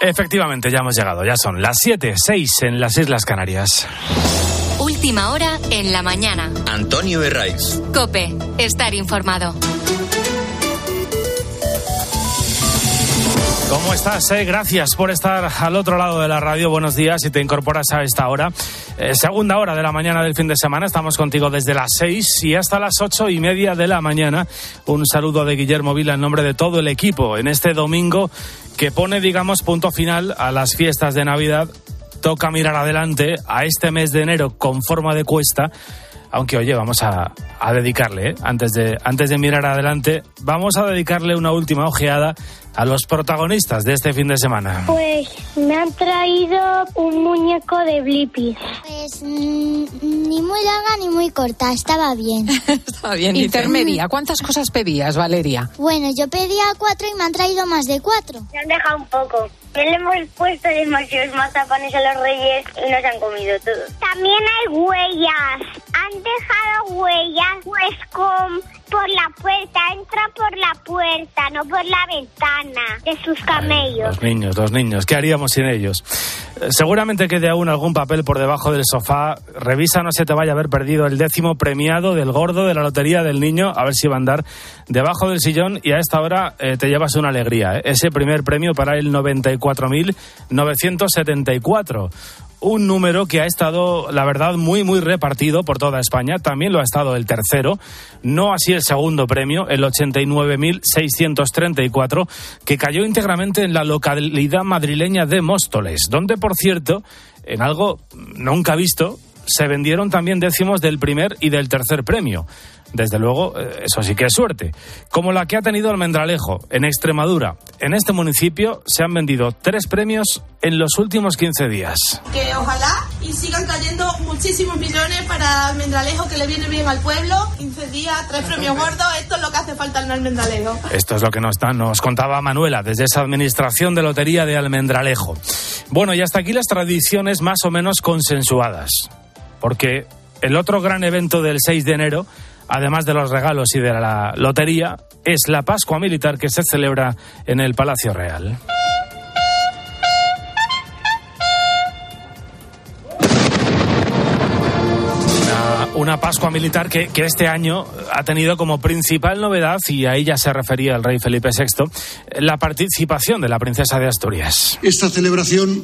Efectivamente, ya hemos llegado, ya son las 7, 6 en las Islas Canarias. Última hora en la mañana. Antonio Herraiz. Cope, estar informado. ¿Cómo estás? Eh? Gracias por estar al otro lado de la radio. Buenos días y te incorporas a esta hora. Eh, segunda hora de la mañana del fin de semana. Estamos contigo desde las seis y hasta las ocho y media de la mañana. Un saludo de Guillermo Vila en nombre de todo el equipo en este domingo que pone, digamos, punto final a las fiestas de Navidad. Toca mirar adelante a este mes de enero con forma de cuesta aunque oye, vamos a, dedicarle, ¿eh? antes, de, antes de mirar adelante, vamos a dedicarle una última ojeada a los protagonistas de este fin de semana. Pues me han traído un muñeco de Blippi. Pues mm, ni muy larga ni muy corta, estaba bien. estaba bien. Intermedia, ¿cuántas cosas pedías, Valeria? Bueno, yo pedía cuatro y me han traído más de cuatro. Me han dejado un poco. Le hemos puesto demasiados mazapanes a los reyes y nos han comido todo. También hay huellas. Han dejado huellas, pues con por la puerta, entra por la puerta, no por la ventana de sus camellos. los niños, los niños, ¿qué haríamos sin ellos? Eh, seguramente quede aún algún papel por debajo del sofá. Revisa, no se te vaya a haber perdido el décimo premiado del gordo de la lotería del niño, a ver si va a andar debajo del sillón y a esta hora eh, te llevas una alegría. ¿eh? Ese primer premio para el 94.974 un número que ha estado, la verdad, muy, muy repartido por toda España. También lo ha estado el tercero, no así el segundo premio, el 89.634, que cayó íntegramente en la localidad madrileña de Móstoles, donde, por cierto, en algo nunca visto, se vendieron también décimos del primer y del tercer premio. Desde luego, eh, eso sí que es suerte. Como la que ha tenido Almendralejo, en Extremadura. En este municipio se han vendido tres premios en los últimos 15 días. Que ojalá y sigan cayendo muchísimos millones para Almendralejo, que le viene bien al pueblo. 15 días, tres premios gordos, esto es lo que hace falta en Almendralejo. Esto es lo que nos, nos contaba Manuela desde esa administración de lotería de Almendralejo. Bueno, y hasta aquí las tradiciones más o menos consensuadas. Porque el otro gran evento del 6 de enero además de los regalos y de la lotería, es la Pascua Militar que se celebra en el Palacio Real. Una, Pascua militar que, este año ha tenido como principal novedad, y ahí ya se refería el rey Felipe VI, la participación de la princesa de Asturias. Esta celebración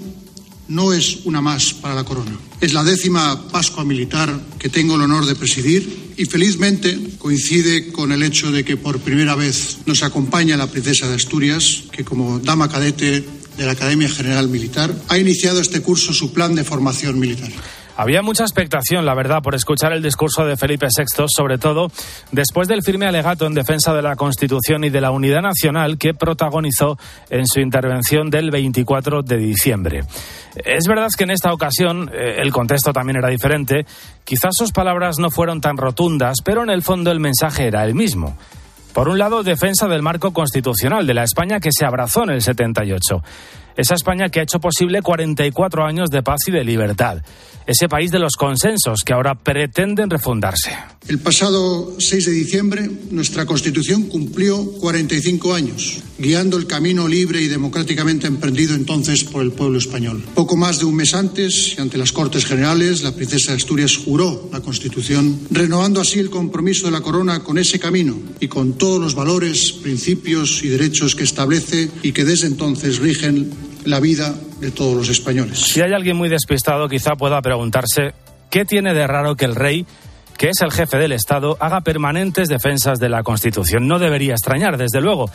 no es una más para la corona. Es la décima Pascua Militar que tengo el honor de presidir y felizmente coincide con el hecho de que por primera vez nos acompaña la princesa de Asturias, que como dama cadete de la Academia General Militar ha iniciado este curso su plan de formación militar. Había mucha expectación, la verdad, por escuchar el discurso de Felipe VI, sobre todo después del firme alegato en defensa de la Constitución y de la unidad nacional que protagonizó en su intervención del 24 de diciembre. Es verdad que en esta ocasión eh, el contexto también era diferente. Quizás sus palabras no fueron tan rotundas, pero en el fondo el mensaje era el mismo. Por un lado, defensa del marco constitucional de la España que se abrazó en el 78. Esa España que ha hecho posible 44 años de paz y de libertad ese país de los consensos que ahora pretenden refundarse. El pasado 6 de diciembre, nuestra Constitución cumplió 45 años, guiando el camino libre y democráticamente emprendido entonces por el pueblo español. Poco más de un mes antes, ante las Cortes Generales, la princesa de Asturias juró la Constitución, renovando así el compromiso de la corona con ese camino y con todos los valores, principios y derechos que establece y que desde entonces rigen la vida de todos los españoles. Si hay alguien muy despistado, quizá pueda preguntarse qué tiene de raro que el rey que es el jefe del Estado, haga permanentes defensas de la Constitución. No debería extrañar, desde luego.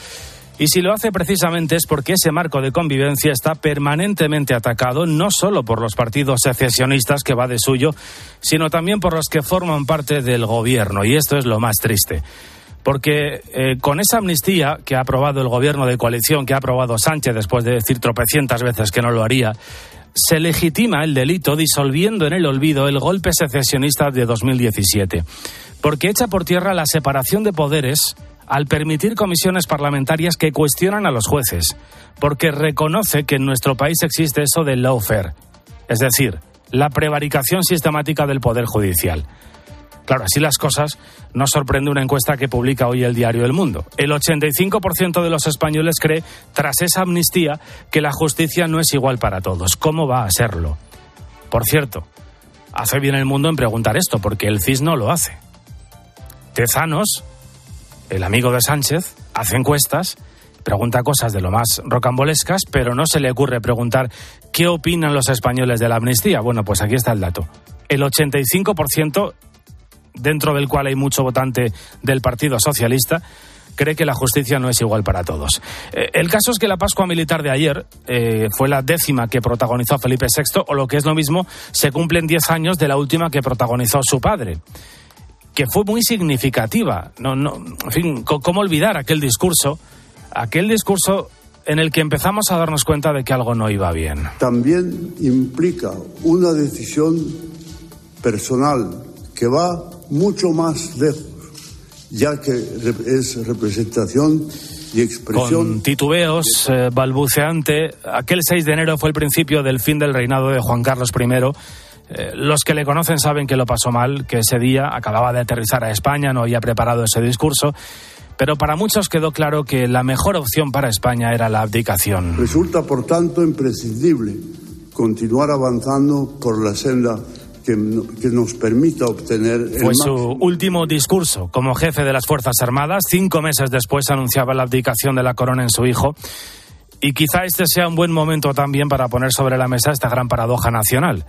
Y si lo hace precisamente es porque ese marco de convivencia está permanentemente atacado no solo por los partidos secesionistas que va de suyo, sino también por los que forman parte del gobierno. Y esto es lo más triste porque eh, con esa amnistía que ha aprobado el gobierno de coalición, que ha aprobado Sánchez después de decir tropecientas veces que no lo haría, se legitima el delito disolviendo en el olvido el golpe secesionista de 2017, porque echa por tierra la separación de poderes al permitir comisiones parlamentarias que cuestionan a los jueces, porque reconoce que en nuestro país existe eso del lawfare, es decir, la prevaricación sistemática del poder judicial. Claro, así las cosas nos sorprende una encuesta que publica hoy el diario El Mundo. El 85% de los españoles cree, tras esa amnistía, que la justicia no es igual para todos. ¿Cómo va a serlo? Por cierto, hace bien el mundo en preguntar esto, porque el CIS no lo hace. Tezanos, el amigo de Sánchez, hace encuestas, pregunta cosas de lo más rocambolescas, pero no se le ocurre preguntar qué opinan los españoles de la amnistía. Bueno, pues aquí está el dato. El 85%, dentro del cual hay mucho votante del Partido Socialista, cree que la justicia no es igual para todos. Eh, el caso es que la Pascua Militar de ayer eh, fue la décima que protagonizó Felipe VI, o lo que es lo mismo, se cumplen 10 años de la última que protagonizó su padre que fue muy significativa. No, no, en fin, ¿cómo olvidar aquel discurso? Aquel discurso en el que empezamos a darnos cuenta de que algo no iba bien. También implica una decisión personal que va mucho más lejos, ya que es representación y expresión. Con titubeos, eh, balbuceante, aquel 6 de enero fue el principio del fin del reinado de Juan Carlos I eh, los que le conocen saben que lo pasó mal, que ese día acababa de aterrizar a España, no había preparado ese discurso, pero para muchos quedó claro que la mejor opción para España era la abdicación. Resulta, por tanto, imprescindible continuar avanzando por la senda que, nos permita obtener. Fue su último discurso como jefe de las Fuerzas Armadas. Cinco meses después anunciaba la abdicación de la corona en su hijo. Y quizá este sea un buen momento también para poner sobre la mesa esta gran paradoja nacional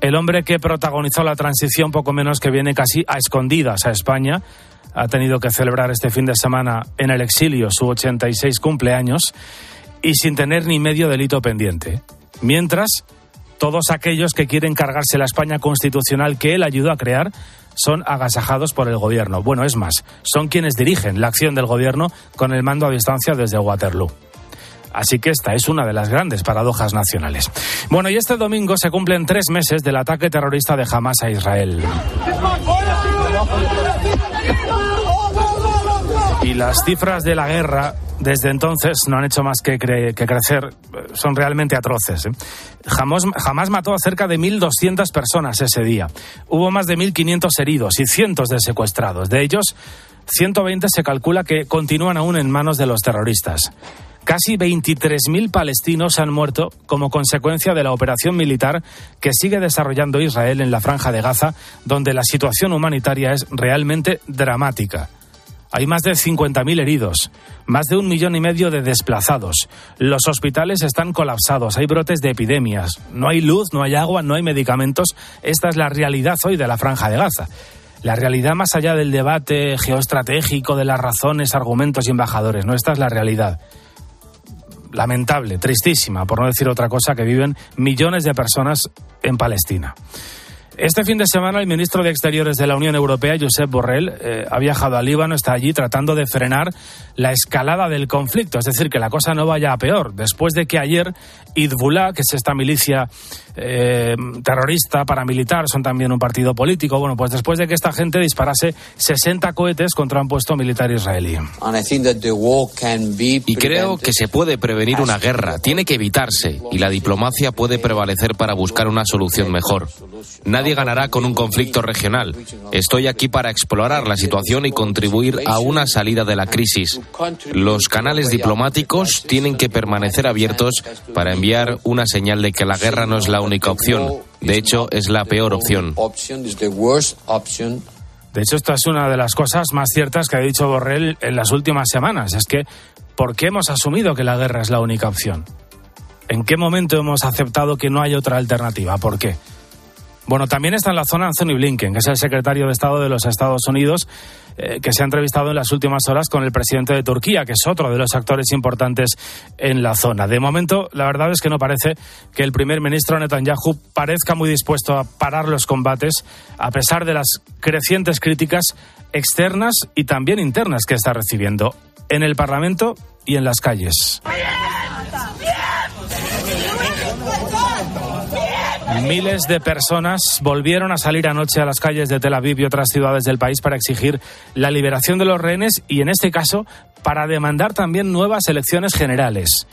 el hombre que protagonizó la transición poco menos que viene casi a escondidas a España, ha tenido que celebrar este fin de semana en el exilio su 86 cumpleaños y sin tener ni medio delito pendiente. Mientras, todos aquellos que quieren cargarse la España constitucional que él ayudó a crear son agasajados por el gobierno. Bueno, es más, son quienes dirigen la acción del gobierno con el mando a distancia desde Waterloo. Así que esta es una de las grandes paradojas nacionales. Bueno, y este domingo se cumplen tres meses del ataque terrorista de Hamas a Israel. Las cifras de la guerra desde entonces no han hecho más que, crecer, son realmente atroces. ¿eh? Jamás, mató a cerca de 1.200 personas ese día. Hubo más de 1.500 heridos y cientos de secuestrados. De ellos, 120 se calcula que continúan aún en manos de los terroristas. Casi 23.000 palestinos han muerto como consecuencia de la operación militar que sigue desarrollando Israel en la franja de Gaza, donde la situación humanitaria es realmente dramática. Hay más de 50.000 heridos, más de un millón y medio de desplazados. Los hospitales están colapsados, hay brotes de epidemias, no hay luz, no hay agua, no hay medicamentos. Esta es la realidad hoy de la franja de Gaza. La realidad más allá del debate geoestratégico, de las razones, argumentos y embajadores, no, esta es la realidad lamentable, tristísima, por no decir otra cosa, que viven millones de personas en Palestina. Este fin de semana el ministro de Exteriores de la Unión Europea, Josep Borrell, eh, ha viajado a Líbano, está allí tratando de frenar la escalada del conflicto, es decir, que la cosa no vaya a peor. Después de que ayer Hezbollah, que es esta milicia eh, terrorista, paramilitar, son también un partido político, bueno, pues después de que esta gente disparase 60 cohetes contra un puesto militar israelí. Y creo que se puede prevenir una guerra, tiene que evitarse, y la diplomacia puede prevalecer para buscar una solución mejor. Nadie ganará con un conflicto regional. Estoy aquí para explorar la situación y contribuir a una salida de la crisis. Los canales diplomáticos tienen que permanecer abiertos para enviar una señal de que la guerra no es la única opción. De hecho, es la peor opción. De hecho, esta es una de las cosas más ciertas que ha dicho Borrell en las últimas semanas. Es que, ¿por qué hemos asumido que la guerra es la única opción? ¿En qué momento hemos aceptado que no hay otra alternativa? ¿Por qué? Bueno, también está en la zona Anthony Blinken, que es el secretario de Estado de los Estados Unidos, eh, que se ha entrevistado en las últimas horas con el presidente de Turquía, que es otro de los actores importantes en la zona. De momento, la verdad es que no parece que el primer ministro Netanyahu parezca muy dispuesto a parar los combates, a pesar de las crecientes críticas externas y también internas que está recibiendo en el Parlamento y en las calles. Miles de personas volvieron a salir anoche a las calles de Tel Aviv y otras ciudades del país para exigir la liberación de los rehenes y, en este caso, para demandar también nuevas elecciones generales.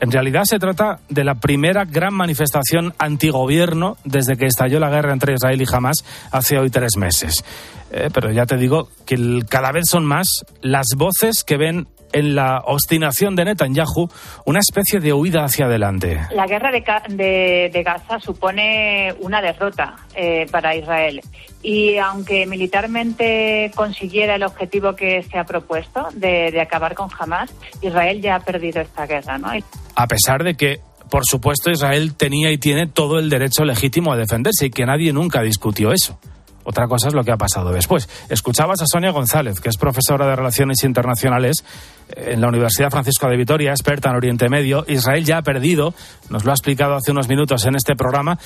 En realidad se trata de la primera gran manifestación antigobierno desde que estalló la guerra entre Israel y Hamas hace hoy tres meses. Eh, pero ya te digo que cada vez son más las voces que ven en la obstinación de Netanyahu una especie de huida hacia adelante. La guerra de, Gaza supone una derrota eh, para Israel. Y aunque militarmente consiguiera el objetivo que se ha propuesto de, acabar con Hamas, Israel ya ha perdido esta guerra. ¿no? A pesar de que por supuesto, Israel tenía y tiene todo el derecho legítimo a defenderse y que nadie nunca discutió eso. Otra cosa es lo que ha pasado después. Escuchabas a Sonia González, que es profesora de Relaciones Internacionales en la Universidad Francisco de Vitoria, experta en Oriente Medio. Israel ya ha perdido, nos lo ha explicado hace unos minutos en este programa,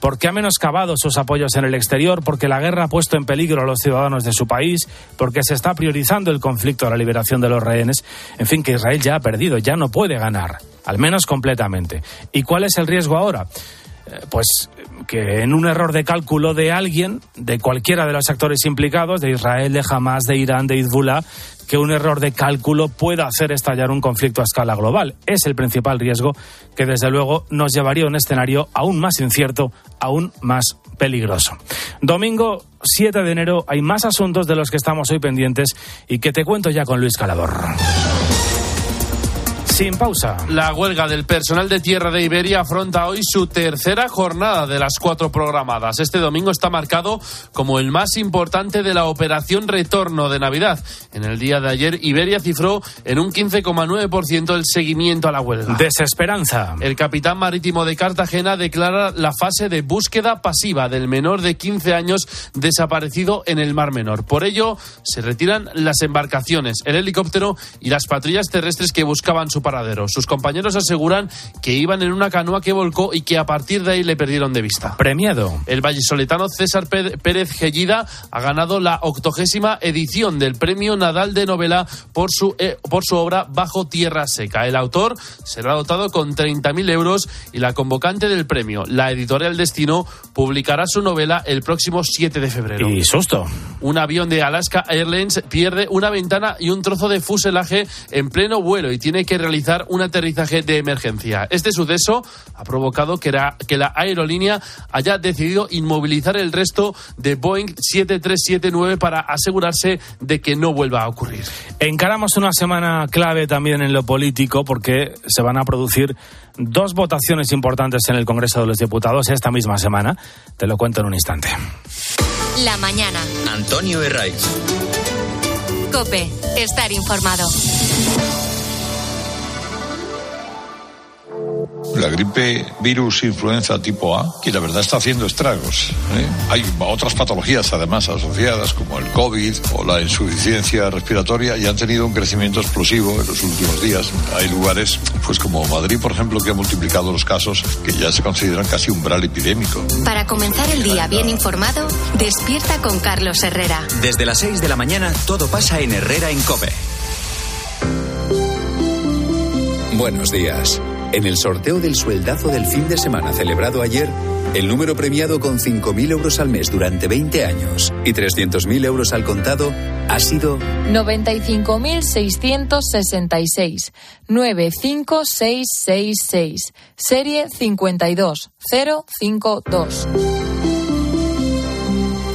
porque ha menoscabado sus apoyos en el exterior, porque la guerra ha puesto en peligro a los ciudadanos de su país, porque se está priorizando el conflicto a la liberación de los rehenes. En fin, que Israel ya ha perdido, ya no puede ganar, al menos completamente. ¿Y cuál es el riesgo ahora? Eh, pues que en un error de cálculo de alguien, de cualquiera de los actores implicados, de Israel, de Hamas, de Irán, de Hezbollah, que un error de cálculo pueda hacer estallar un conflicto a escala global. Es el principal riesgo que desde luego nos llevaría a un escenario aún más incierto, aún más peligroso. Domingo 7 de enero hay más asuntos de los que estamos hoy pendientes y que te cuento ya con Luis Calador sin pausa. La huelga del personal de tierra de Iberia afronta hoy su tercera jornada de las cuatro programadas. Este domingo está marcado como el más importante de la operación retorno de Navidad. En el día de ayer, Iberia cifró en un 15,9% el seguimiento a la huelga. Desesperanza. El capitán marítimo de Cartagena declara la fase de búsqueda pasiva del menor de 15 años desaparecido en el Mar Menor. Por ello, se retiran las embarcaciones, el helicóptero y las patrullas terrestres que buscaban su paradero. Sus compañeros aseguran que iban en una canoa que volcó y que a partir de ahí le perdieron de vista. Premiado. El vallisoletano César Pérez Gellida ha ganado la octogésima edición del Premio Nadal de Novela por su, eh, por su obra Bajo Tierra Seca. El autor será dotado con 30.000 euros y la convocante del premio, la editorial Destino, publicará su novela el próximo 7 de febrero. Y susto. Un avión de Alaska Airlines pierde una ventana y un trozo de fuselaje en pleno vuelo y tiene que realizar un aterrizaje de emergencia. Este suceso ha provocado que, que la aerolínea haya decidido inmovilizar el resto de Boeing 7379 para asegurarse de que no vuelva a ocurrir. Encaramos una semana clave también en lo político porque se van a producir dos votaciones importantes en el Congreso de los Diputados esta misma semana. Te lo cuento en un instante. La mañana. Antonio Herraiz. Cope, estar informado. La gripe virus influenza tipo A, que la verdad está haciendo estragos. ¿eh? Hay otras patologías además asociadas, como el COVID o la insuficiencia respiratoria, y han tenido un crecimiento explosivo en los últimos días. Hay lugares, pues como Madrid, por ejemplo, que ha multiplicado los casos que ya se consideran casi umbral epidémico. Para comenzar el día bien informado, despierta con Carlos Herrera. Desde las 6 de la mañana, todo pasa en Herrera en Cope. Buenos días. En el sorteo del sueldazo del fin de semana celebrado ayer, el número premiado con 5.000 euros al mes durante 20 años y 300.000 euros al contado ha sido 95.666 95666 serie 52052.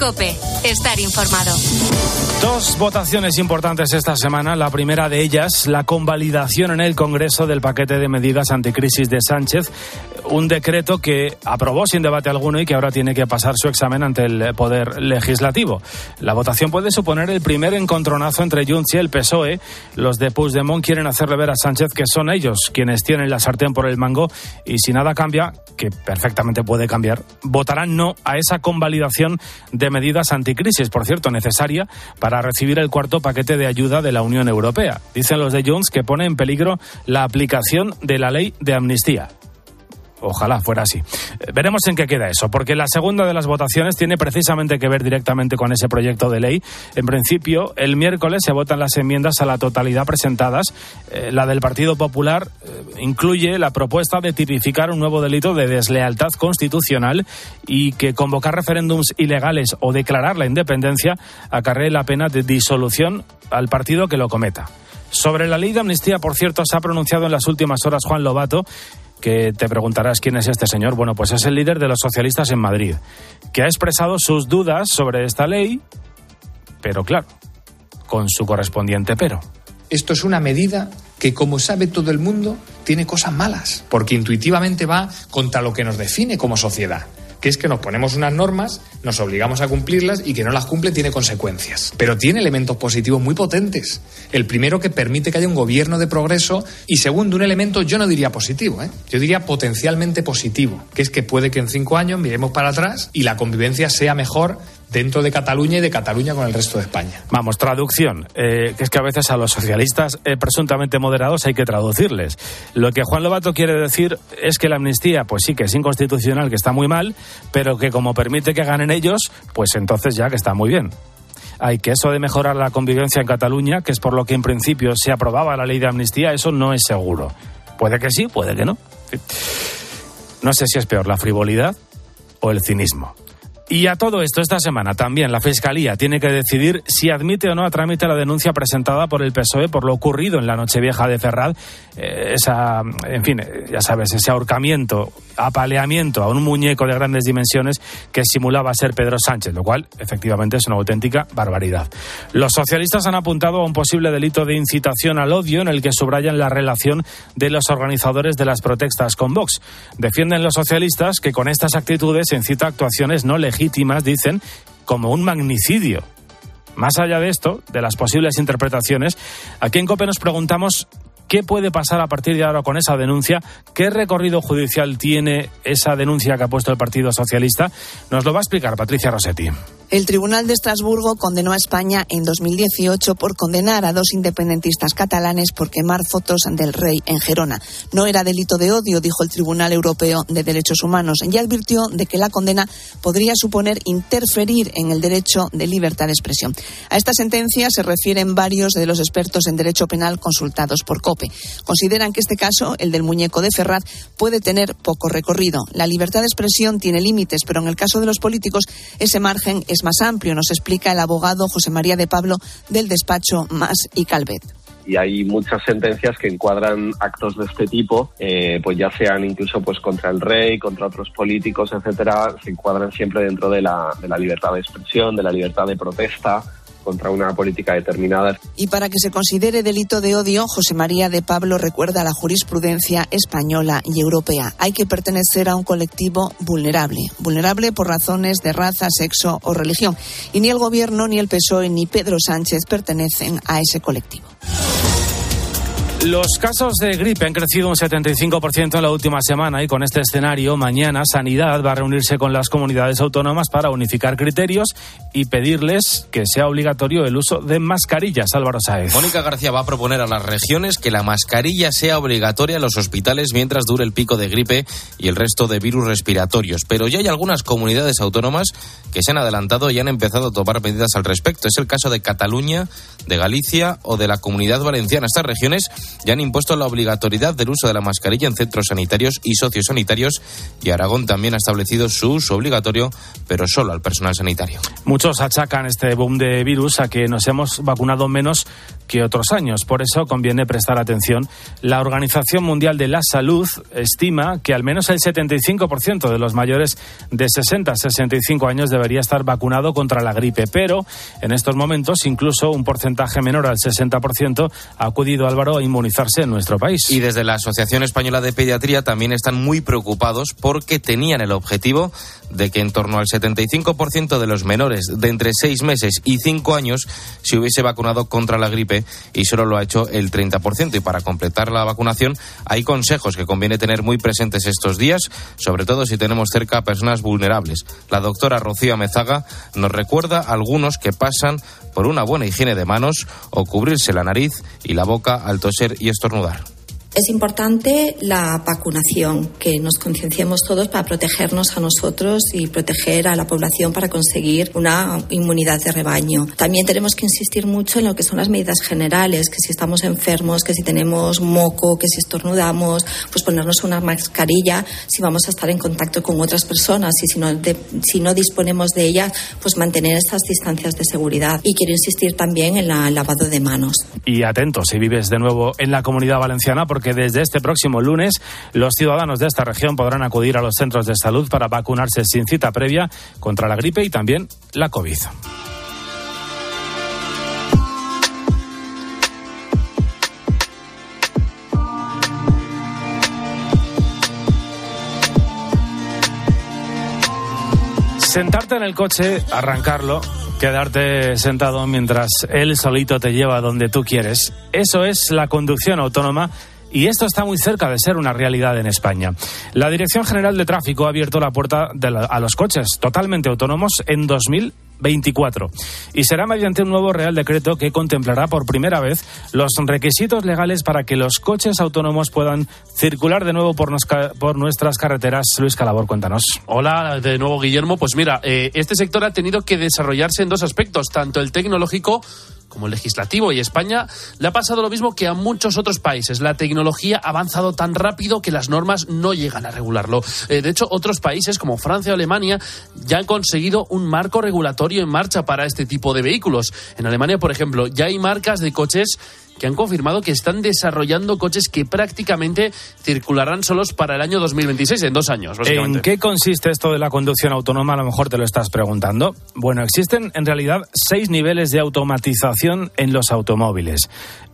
Cope, estar informado. Dos votaciones importantes esta semana. La primera de ellas, la convalidación en el Congreso del paquete de medidas anticrisis de Sánchez un decreto que aprobó sin debate alguno y que ahora tiene que pasar su examen ante el Poder Legislativo. La votación puede suponer el primer encontronazo entre Junts y el PSOE. Los de Puigdemont quieren hacerle ver a Sánchez que son ellos quienes tienen la sartén por el mango y si nada cambia, que perfectamente puede cambiar, votarán no a esa convalidación de medidas anticrisis, por cierto, necesaria para recibir el cuarto paquete de ayuda de la Unión Europea. Dicen los de Junts que pone en peligro la aplicación de la ley de amnistía. Ojalá fuera así. Eh, veremos en qué queda eso, porque la segunda de las votaciones tiene precisamente que ver directamente con ese proyecto de ley. En principio, el miércoles se votan las enmiendas a la totalidad presentadas. Eh, la del Partido Popular eh, incluye la propuesta de tipificar un nuevo delito de deslealtad constitucional y que convocar referéndums ilegales o declarar la independencia acarree la pena de disolución al partido que lo cometa. Sobre la ley de amnistía, por cierto, se ha pronunciado en las últimas horas Juan Lobato, que te preguntarás quién es este señor. Bueno, pues es el líder de los socialistas en Madrid, que ha expresado sus dudas sobre esta ley, pero claro, con su correspondiente pero. Esto es una medida que, como sabe todo el mundo, tiene cosas malas, porque intuitivamente va contra lo que nos define como sociedad que es que nos ponemos unas normas, nos obligamos a cumplirlas y que no las cumple tiene consecuencias. Pero tiene elementos positivos muy potentes. El primero que permite que haya un gobierno de progreso y segundo un elemento yo no diría positivo, ¿eh? yo diría potencialmente positivo, que es que puede que en cinco años miremos para atrás y la convivencia sea mejor dentro de Cataluña y de Cataluña con el resto de España. Vamos, traducción, eh, que es que a veces a los socialistas eh, presuntamente moderados hay que traducirles. Lo que Juan Lobato quiere decir es que la amnistía, pues sí que es inconstitucional, que está muy mal, pero que como permite que ganen ellos, pues entonces ya que está muy bien. Hay que eso de mejorar la convivencia en Cataluña, que es por lo que en principio se aprobaba la ley de amnistía, eso no es seguro. Puede que sí, puede que no. No sé si es peor la frivolidad o el cinismo. Y a todo esto, esta semana también la Fiscalía tiene que decidir si admite o no a trámite la denuncia presentada por el PSOE por lo ocurrido en la Nochevieja de Ferraz. Eh, esa, en fin, ya sabes, ese ahorcamiento, apaleamiento a un muñeco de grandes dimensiones que simulaba ser Pedro Sánchez, lo cual efectivamente es una auténtica barbaridad. Los socialistas han apuntado a un posible delito de incitación al odio en el que subrayan la relación de los organizadores de las protestas con Vox. Defienden los socialistas que con estas actitudes incita actuaciones no legítimas legítimas, dicen, como un magnicidio. Más allá de esto, de las posibles interpretaciones, aquí en COPE nos preguntamos qué puede pasar a partir de ahora con esa denuncia, qué recorrido judicial tiene esa denuncia que ha puesto el Partido Socialista. Nos lo va a explicar Patricia Rossetti. El Tribunal de Estrasburgo condenó a España en 2018 por condenar a dos independentistas catalanes por quemar fotos del rey en Gerona. No era delito de odio, dijo el Tribunal Europeo de Derechos Humanos, y advirtió de que la condena podría suponer interferir en el derecho de libertad de expresión. A esta sentencia se refieren varios de los expertos en derecho penal consultados por Consideran que este caso, el del muñeco de Ferraz, puede tener poco recorrido. La libertad de expresión tiene límites, pero en el caso de los políticos ese margen es más amplio, nos explica el abogado José María de Pablo del despacho Más y Calvet. Y hay muchas sentencias que encuadran actos de este tipo, eh, pues ya sean incluso pues contra el rey, contra otros políticos, etcétera, se encuadran siempre dentro de la libertad de expresión, de la libertad de protesta contra una política determinada. Y para que se considere delito de odio, José María de Pablo recuerda la jurisprudencia española y europea. Hay que pertenecer a un colectivo vulnerable, vulnerable por razones de raza, sexo o religión. Y ni el gobierno, ni el PSOE, ni Pedro Sánchez pertenecen a ese colectivo. Los casos de gripe han crecido un 75% en la última semana y con este escenario mañana Sanidad va a reunirse con las comunidades autónomas para unificar criterios y pedirles que sea obligatorio el uso de mascarillas. Álvaro Saez. Mónica García va a proponer a las regiones que la mascarilla sea obligatoria en los hospitales mientras dure el pico de gripe y el resto de virus respiratorios. Pero ya hay algunas comunidades autónomas que se han adelantado y han empezado a tomar medidas al respecto. Es el caso de Cataluña, de Galicia o de la Comunidad Valenciana. Estas regiones ya han impuesto la obligatoriedad del uso de la mascarilla en centros sanitarios y sociosanitarios y Aragón también ha establecido su uso obligatorio, pero solo al personal sanitario. Muchos achacan este boom de virus a que nos hemos vacunado menos que otros años. Por eso conviene prestar atención. La Organización Mundial de la Salud estima que al menos el 75% de los mayores de 60 a 65 años debería estar vacunado contra la gripe, pero en estos momentos incluso un porcentaje menor al 60% ha acudido Álvaro a inmunizarse en nuestro país. Y desde la Asociación Española de Pediatría también están muy preocupados porque tenían el objetivo de que en torno al 75% de los menores de entre 6 meses y 5 años se hubiese vacunado contra la gripe y solo lo ha hecho el 30%. Y para completar la vacunación hay consejos que conviene tener muy presentes estos días, sobre todo si tenemos cerca a personas vulnerables. La doctora Rocío Mezaga nos recuerda algunos que pasan por una buena higiene de manos o cubrirse la nariz y la boca al toser y estornudar Es importante la vacunación, que nos concienciemos todos para protegernos a nosotros y proteger a la población para conseguir una inmunidad de rebaño. También tenemos que insistir mucho en lo que son las medidas generales, que si estamos enfermos, que si tenemos moco, que si estornudamos, pues ponernos una mascarilla, si vamos a estar en contacto con otras personas y si no, si no disponemos de ellas, pues mantener estas distancias de seguridad. Y quiero insistir también en el lavado de manos. Y atentos si vives de nuevo en la comunidad valenciana, porque desde este próximo lunes los ciudadanos de esta región podrán acudir a los centros de salud para vacunarse sin cita previa contra la gripe y también la COVID. Sentarte en el coche, arrancarlo, quedarte sentado mientras él solito te lleva donde tú quieres. Eso es la conducción autónoma y esto está muy cerca de ser una realidad en España. La Dirección General de Tráfico ha abierto la puerta a los coches totalmente autónomos en 2000 24. Y será mediante un nuevo Real Decreto que contemplará por primera vez los requisitos legales para que los coches autónomos puedan circular de nuevo por, por nuestras carreteras. Luis Calabor, cuéntanos. Hola, de nuevo Guillermo. Pues mira, eh, este sector ha tenido que desarrollarse en dos aspectos, tanto el tecnológico como el legislativo. Y España le ha pasado lo mismo que a muchos otros países. La tecnología ha avanzado tan rápido que las normas no llegan a regularlo. Eh, de hecho, otros países como Francia o Alemania ya han conseguido un marco regulatorio en marcha para este tipo de vehículos. En Alemania, por ejemplo, ya hay marcas de coches que han confirmado que están desarrollando coches que prácticamente circularán solos para el año 2026, en dos años. ¿En qué consiste esto de la conducción autónoma? A lo mejor te lo estás preguntando. Bueno, existen en realidad seis niveles de automatización en los automóviles.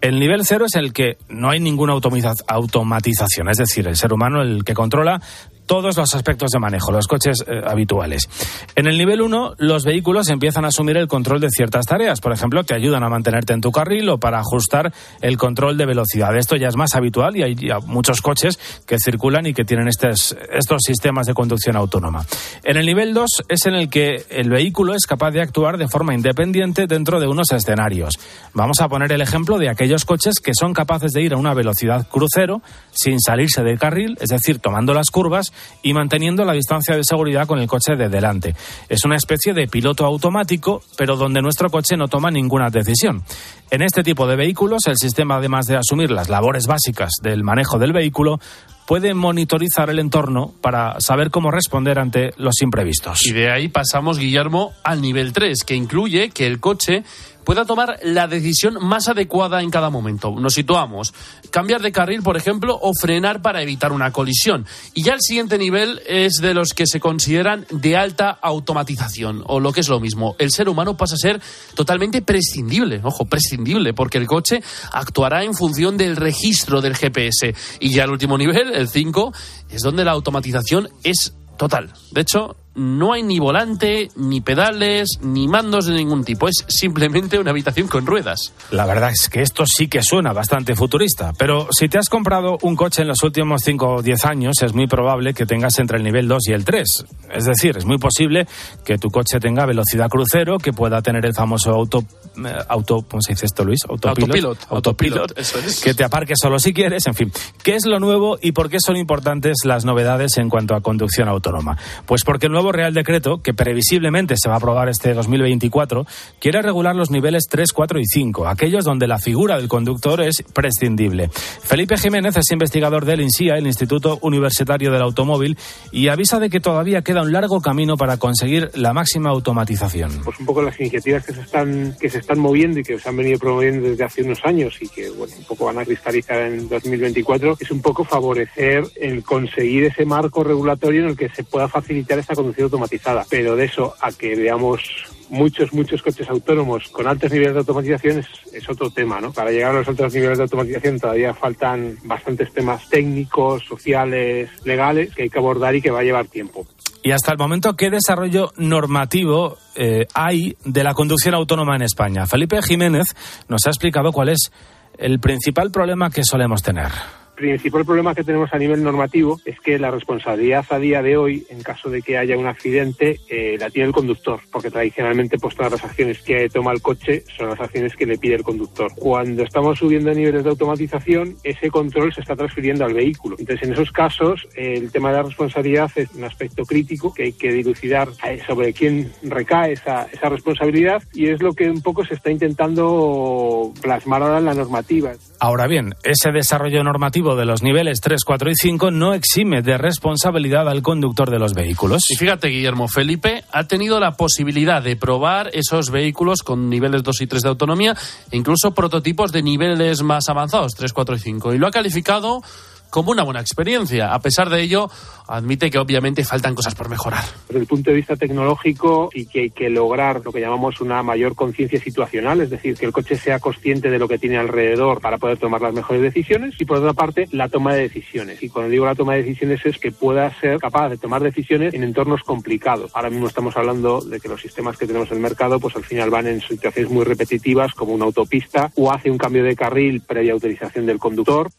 El nivel cero es el que no hay ninguna automatización, es decir, el ser humano el que controla todos los aspectos de manejo, los coches eh, habituales. En el nivel 1, los vehículos empiezan a asumir el control de ciertas tareas. Por ejemplo, te ayudan a mantenerte en tu carril o para ajustar el control de velocidad. Esto ya es más habitual y hay muchos coches que circulan y que tienen estos, estos sistemas de conducción autónoma. En el nivel 2 es en el que el vehículo es capaz de actuar de forma independiente dentro de unos escenarios. Vamos a poner el ejemplo de aquellos coches que son capaces de ir a una velocidad crucero sin salirse del carril, es decir, tomando las curvas y manteniendo la distancia de seguridad con el coche de delante. Es una especie de piloto automático, pero donde nuestro coche no toma ninguna decisión. En este tipo de vehículos, el sistema, además de asumir las labores básicas del manejo del vehículo, puede monitorizar el entorno para saber cómo responder ante los imprevistos. Y de ahí pasamos, Guillermo, al nivel 3, que incluye que el coche pueda tomar la decisión más adecuada en cada momento. Nos situamos, cambiar de carril, por ejemplo, o frenar para evitar una colisión. Y ya el siguiente nivel es de los que se consideran de alta automatización, o lo que es lo mismo, el ser humano pasa a ser totalmente prescindible, ojo, prescindible, porque el coche actuará en función del registro del GPS. Y ya el último nivel, el 5, es donde la automatización es total. De hecho, no hay ni volante, ni pedales, ni mandos de ningún tipo. Es simplemente una habitación con ruedas. La verdad es que esto sí que suena bastante futurista. Pero si te has comprado un coche en los últimos 5 o 10 años, es muy probable que tengas entre el nivel 2 y el 3. Es decir, es muy posible que tu coche tenga velocidad crucero, que pueda tener el famoso auto, eh, auto ¿cómo se dice esto, Luis? Autopilot. Autopilot. Que te aparques solo si quieres. En fin, ¿qué es lo nuevo y por qué son importantes las novedades en cuanto a conducción autónoma? Pues porque el nuevo Real Decreto, que previsiblemente se va a aprobar este 2024, quiere regular los niveles 3, 4 y 5, aquellos donde la figura del conductor es prescindible. Felipe Jiménez es investigador del INSIA, el Instituto Universitario del Automóvil, y avisa de que todavía queda un largo camino para conseguir la máxima automatización. Pues un poco las iniciativas que se están, que se están moviendo y que se han venido promoviendo desde hace unos años y que bueno, un poco van a cristalizar en 2024, es un poco favorecer el conseguir ese marco regulatorio en el que se pueda facilitar esta conducción automatizada. Pero de eso a que veamos muchos, muchos coches autónomos con altos niveles de automatización es, otro tema, ¿no? Para llegar a los altos niveles de automatización todavía faltan bastantes temas técnicos, sociales, legales que hay que abordar y que va a llevar tiempo. Y hasta el momento, ¿qué desarrollo normativo eh, hay de la conducción autónoma en España? Felipe Jiménez nos ha explicado cuál es el principal problema que solemos tener. Principal problema que tenemos a nivel normativo es que la responsabilidad a día de hoy, en caso de que haya un accidente, eh, la tiene el conductor, porque tradicionalmente pues todas las acciones que toma el coche son las acciones que le pide el conductor. Cuando estamos subiendo niveles de automatización, ese control se está transfiriendo al vehículo. Entonces, en esos casos, el tema de la responsabilidad es un aspecto crítico que hay que dilucidar eh, sobre quién recae esa, esa responsabilidad y es lo que un poco se está intentando plasmar ahora en la normativa. Ahora bien, ese desarrollo normativo de los niveles 3, 4 y 5 no exime de responsabilidad al conductor de los vehículos. Y fíjate, Guillermo, Felipe ha tenido la posibilidad de probar esos vehículos con niveles 2 y 3 de autonomía e incluso prototipos de niveles más avanzados, 3, 4 y 5. Y lo ha calificado como una buena experiencia. A pesar de ello, admite que obviamente faltan cosas por mejorar. Desde el punto de vista tecnológico y que hay que lograr lo que llamamos una mayor conciencia situacional, es decir, que el coche sea consciente de lo que tiene alrededor para poder tomar las mejores decisiones y por otra parte la toma de decisiones. Y cuando digo la toma de decisiones es que pueda ser capaz de tomar decisiones en entornos complicados. Ahora mismo estamos hablando de que los sistemas que tenemos en el mercado pues al final van en situaciones muy repetitivas como una autopista o hace un cambio de carril previa autorización del conductor.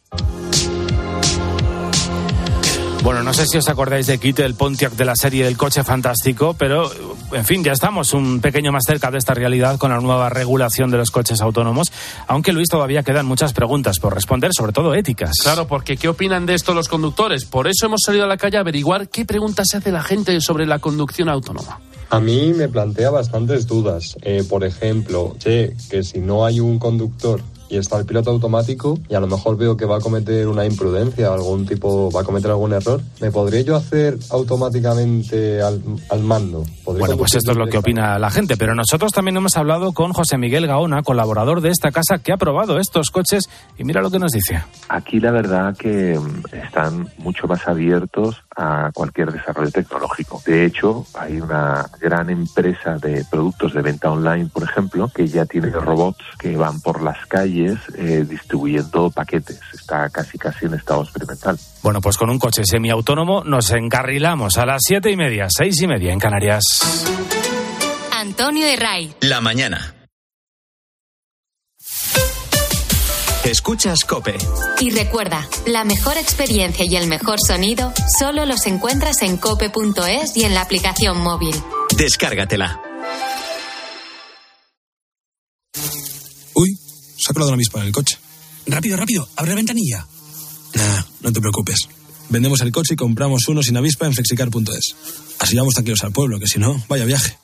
Bueno, no sé si os acordáis de Kit, el Pontiac de la serie del coche fantástico, pero en fin, ya estamos un pequeño más cerca de esta realidad con la nueva regulación de los coches autónomos, aunque Luis todavía quedan muchas preguntas por responder, sobre todo éticas. Claro, porque ¿qué opinan de esto los conductores? Por eso hemos salido a la calle a averiguar qué preguntas se hace la gente sobre la conducción autónoma. A mí me plantea bastantes dudas. Eh, por ejemplo, sé que si no hay un conductor y está el piloto automático y a lo mejor veo que va a cometer una imprudencia, algún tipo, va a cometer algún error, ¿me podría yo hacer automáticamente al, al mando? Bueno, pues esto es lo que opina la gente, pero nosotros también hemos hablado con José Miguel Gaona, colaborador de esta casa que ha probado estos coches y mira lo que nos dice. Aquí la verdad que están mucho más abiertos a cualquier desarrollo tecnológico. De hecho, hay una gran empresa de productos de venta online, por ejemplo, que ya tiene robots que van por las calles eh, distribuyendo paquetes. Está casi casi en estado experimental. Bueno, pues con un coche semiautónomo nos encarrilamos a las siete y media, seis y media en Canarias. Antonio de Ray. La mañana. Escuchas Cope. Y recuerda, la mejor experiencia y el mejor sonido solo los encuentras en cope.es y en la aplicación móvil. Descárgatela. Uy, se ha colado una avispa en el coche. Rápido, rápido, abre la ventanilla. Nah, no te preocupes. Vendemos el coche y compramos uno sin avispa en flexicar.es. Así vamos tranquilos al pueblo, que si no, vaya viaje.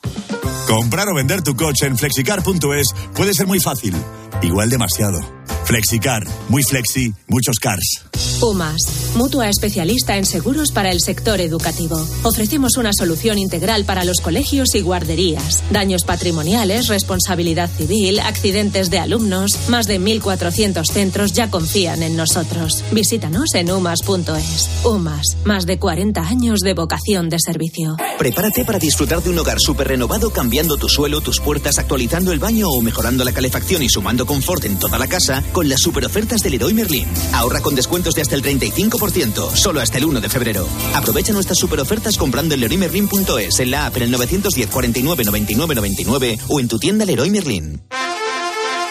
Comprar o vender tu coche en flexicar.es puede ser muy fácil, igual demasiado. Flexicar, muy flexi, muchos cars. UMAS, mutua especialista en seguros para el sector educativo. Ofrecemos una solución integral para los colegios y guarderías. Daños patrimoniales, responsabilidad civil, accidentes de alumnos. Más de 1.400 centros ya confían en nosotros. Visítanos en umas.es. UMAS, más de 40 años de vocación de servicio. Prepárate para disfrutar de un hogar súper renovado cambiando tu suelo, tus puertas, actualizando el baño o mejorando la calefacción y sumando confort en toda la casa con las super ofertas del Leroy Merlin. Ahorra con descuentos de hasta el 35%, solo hasta el 1 de febrero. Aprovecha nuestras super ofertas comprando en leroymerlin.es, en la app en el 910 49 99 99 o en tu tienda Leroy Merlin.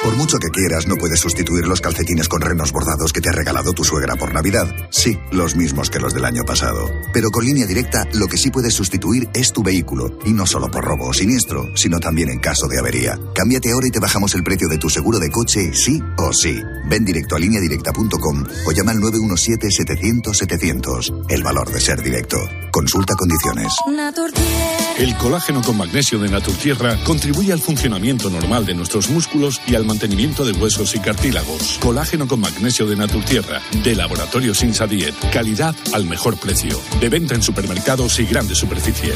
Por mucho que quieras, no puedes sustituir los calcetines con renos bordados que te ha regalado tu suegra por Navidad. Sí, los mismos que los del año pasado. Pero con línea directa, lo que sí puedes sustituir es tu vehículo. Y no solo por robo o siniestro, sino también en caso de avería. Cámbiate ahora y te bajamos el precio de tu seguro de coche, sí o sí. Ven directo a lineadirecta.com o llama al 917-700-700. El valor de ser directo. Consulta condiciones. El colágeno con magnesio de Naturtierra contribuye al funcionamiento normal de nuestros músculos y al mantenimiento de huesos y cartílagos. Colágeno con magnesio de Naturtierra, de Laboratorio Sinsa Diet. Calidad al mejor precio. De venta en supermercados y grandes superficies.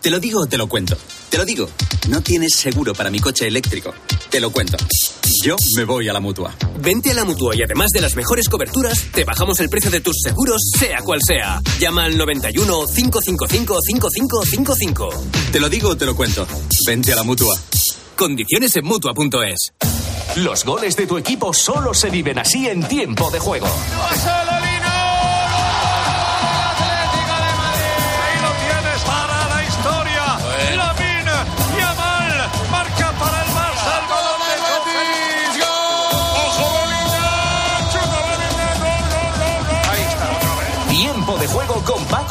Te lo digo o te lo cuento. Te lo digo. No tienes seguro para mi coche eléctrico. Te lo cuento. Yo me voy a la mutua. Vente a la mutua y además de las mejores coberturas, te bajamos el precio de tus seguros, sea cual sea. Llama al 91 555 5555. Te lo digo o te lo cuento. Vente a la mutua. Condiciones en mutua.es. Los goles de tu equipo solo se viven así en tiempo de juego. Ahí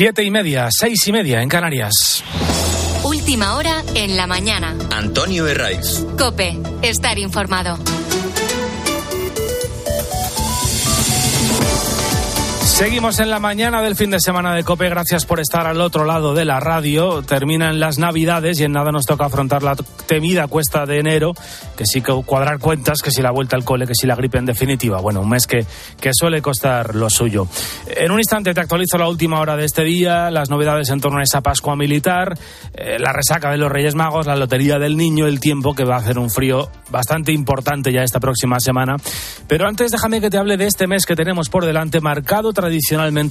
Siete y media, seis y media en Canarias. Última hora en la mañana. Antonio Herraiz. Cope, estar informado. Seguimos en la mañana del fin de semana de Cope. Gracias por estar al otro lado de la radio. Terminan las Navidades y en nada nos toca afrontar la temida cuesta de enero, que sí que cuadrar cuentas, que si la vuelta al cole, que si la gripe en definitiva. Bueno, un mes que, que suele costar lo suyo. En un instante te actualizo la última hora de este día, las novedades en torno a esa Pascua militar, eh, la resaca de los Reyes Magos, la Lotería del Niño, el tiempo que va a hacer un frío bastante importante ya esta próxima semana. Pero antes déjame que te hable de este mes que tenemos por delante, marcado tradicionalmente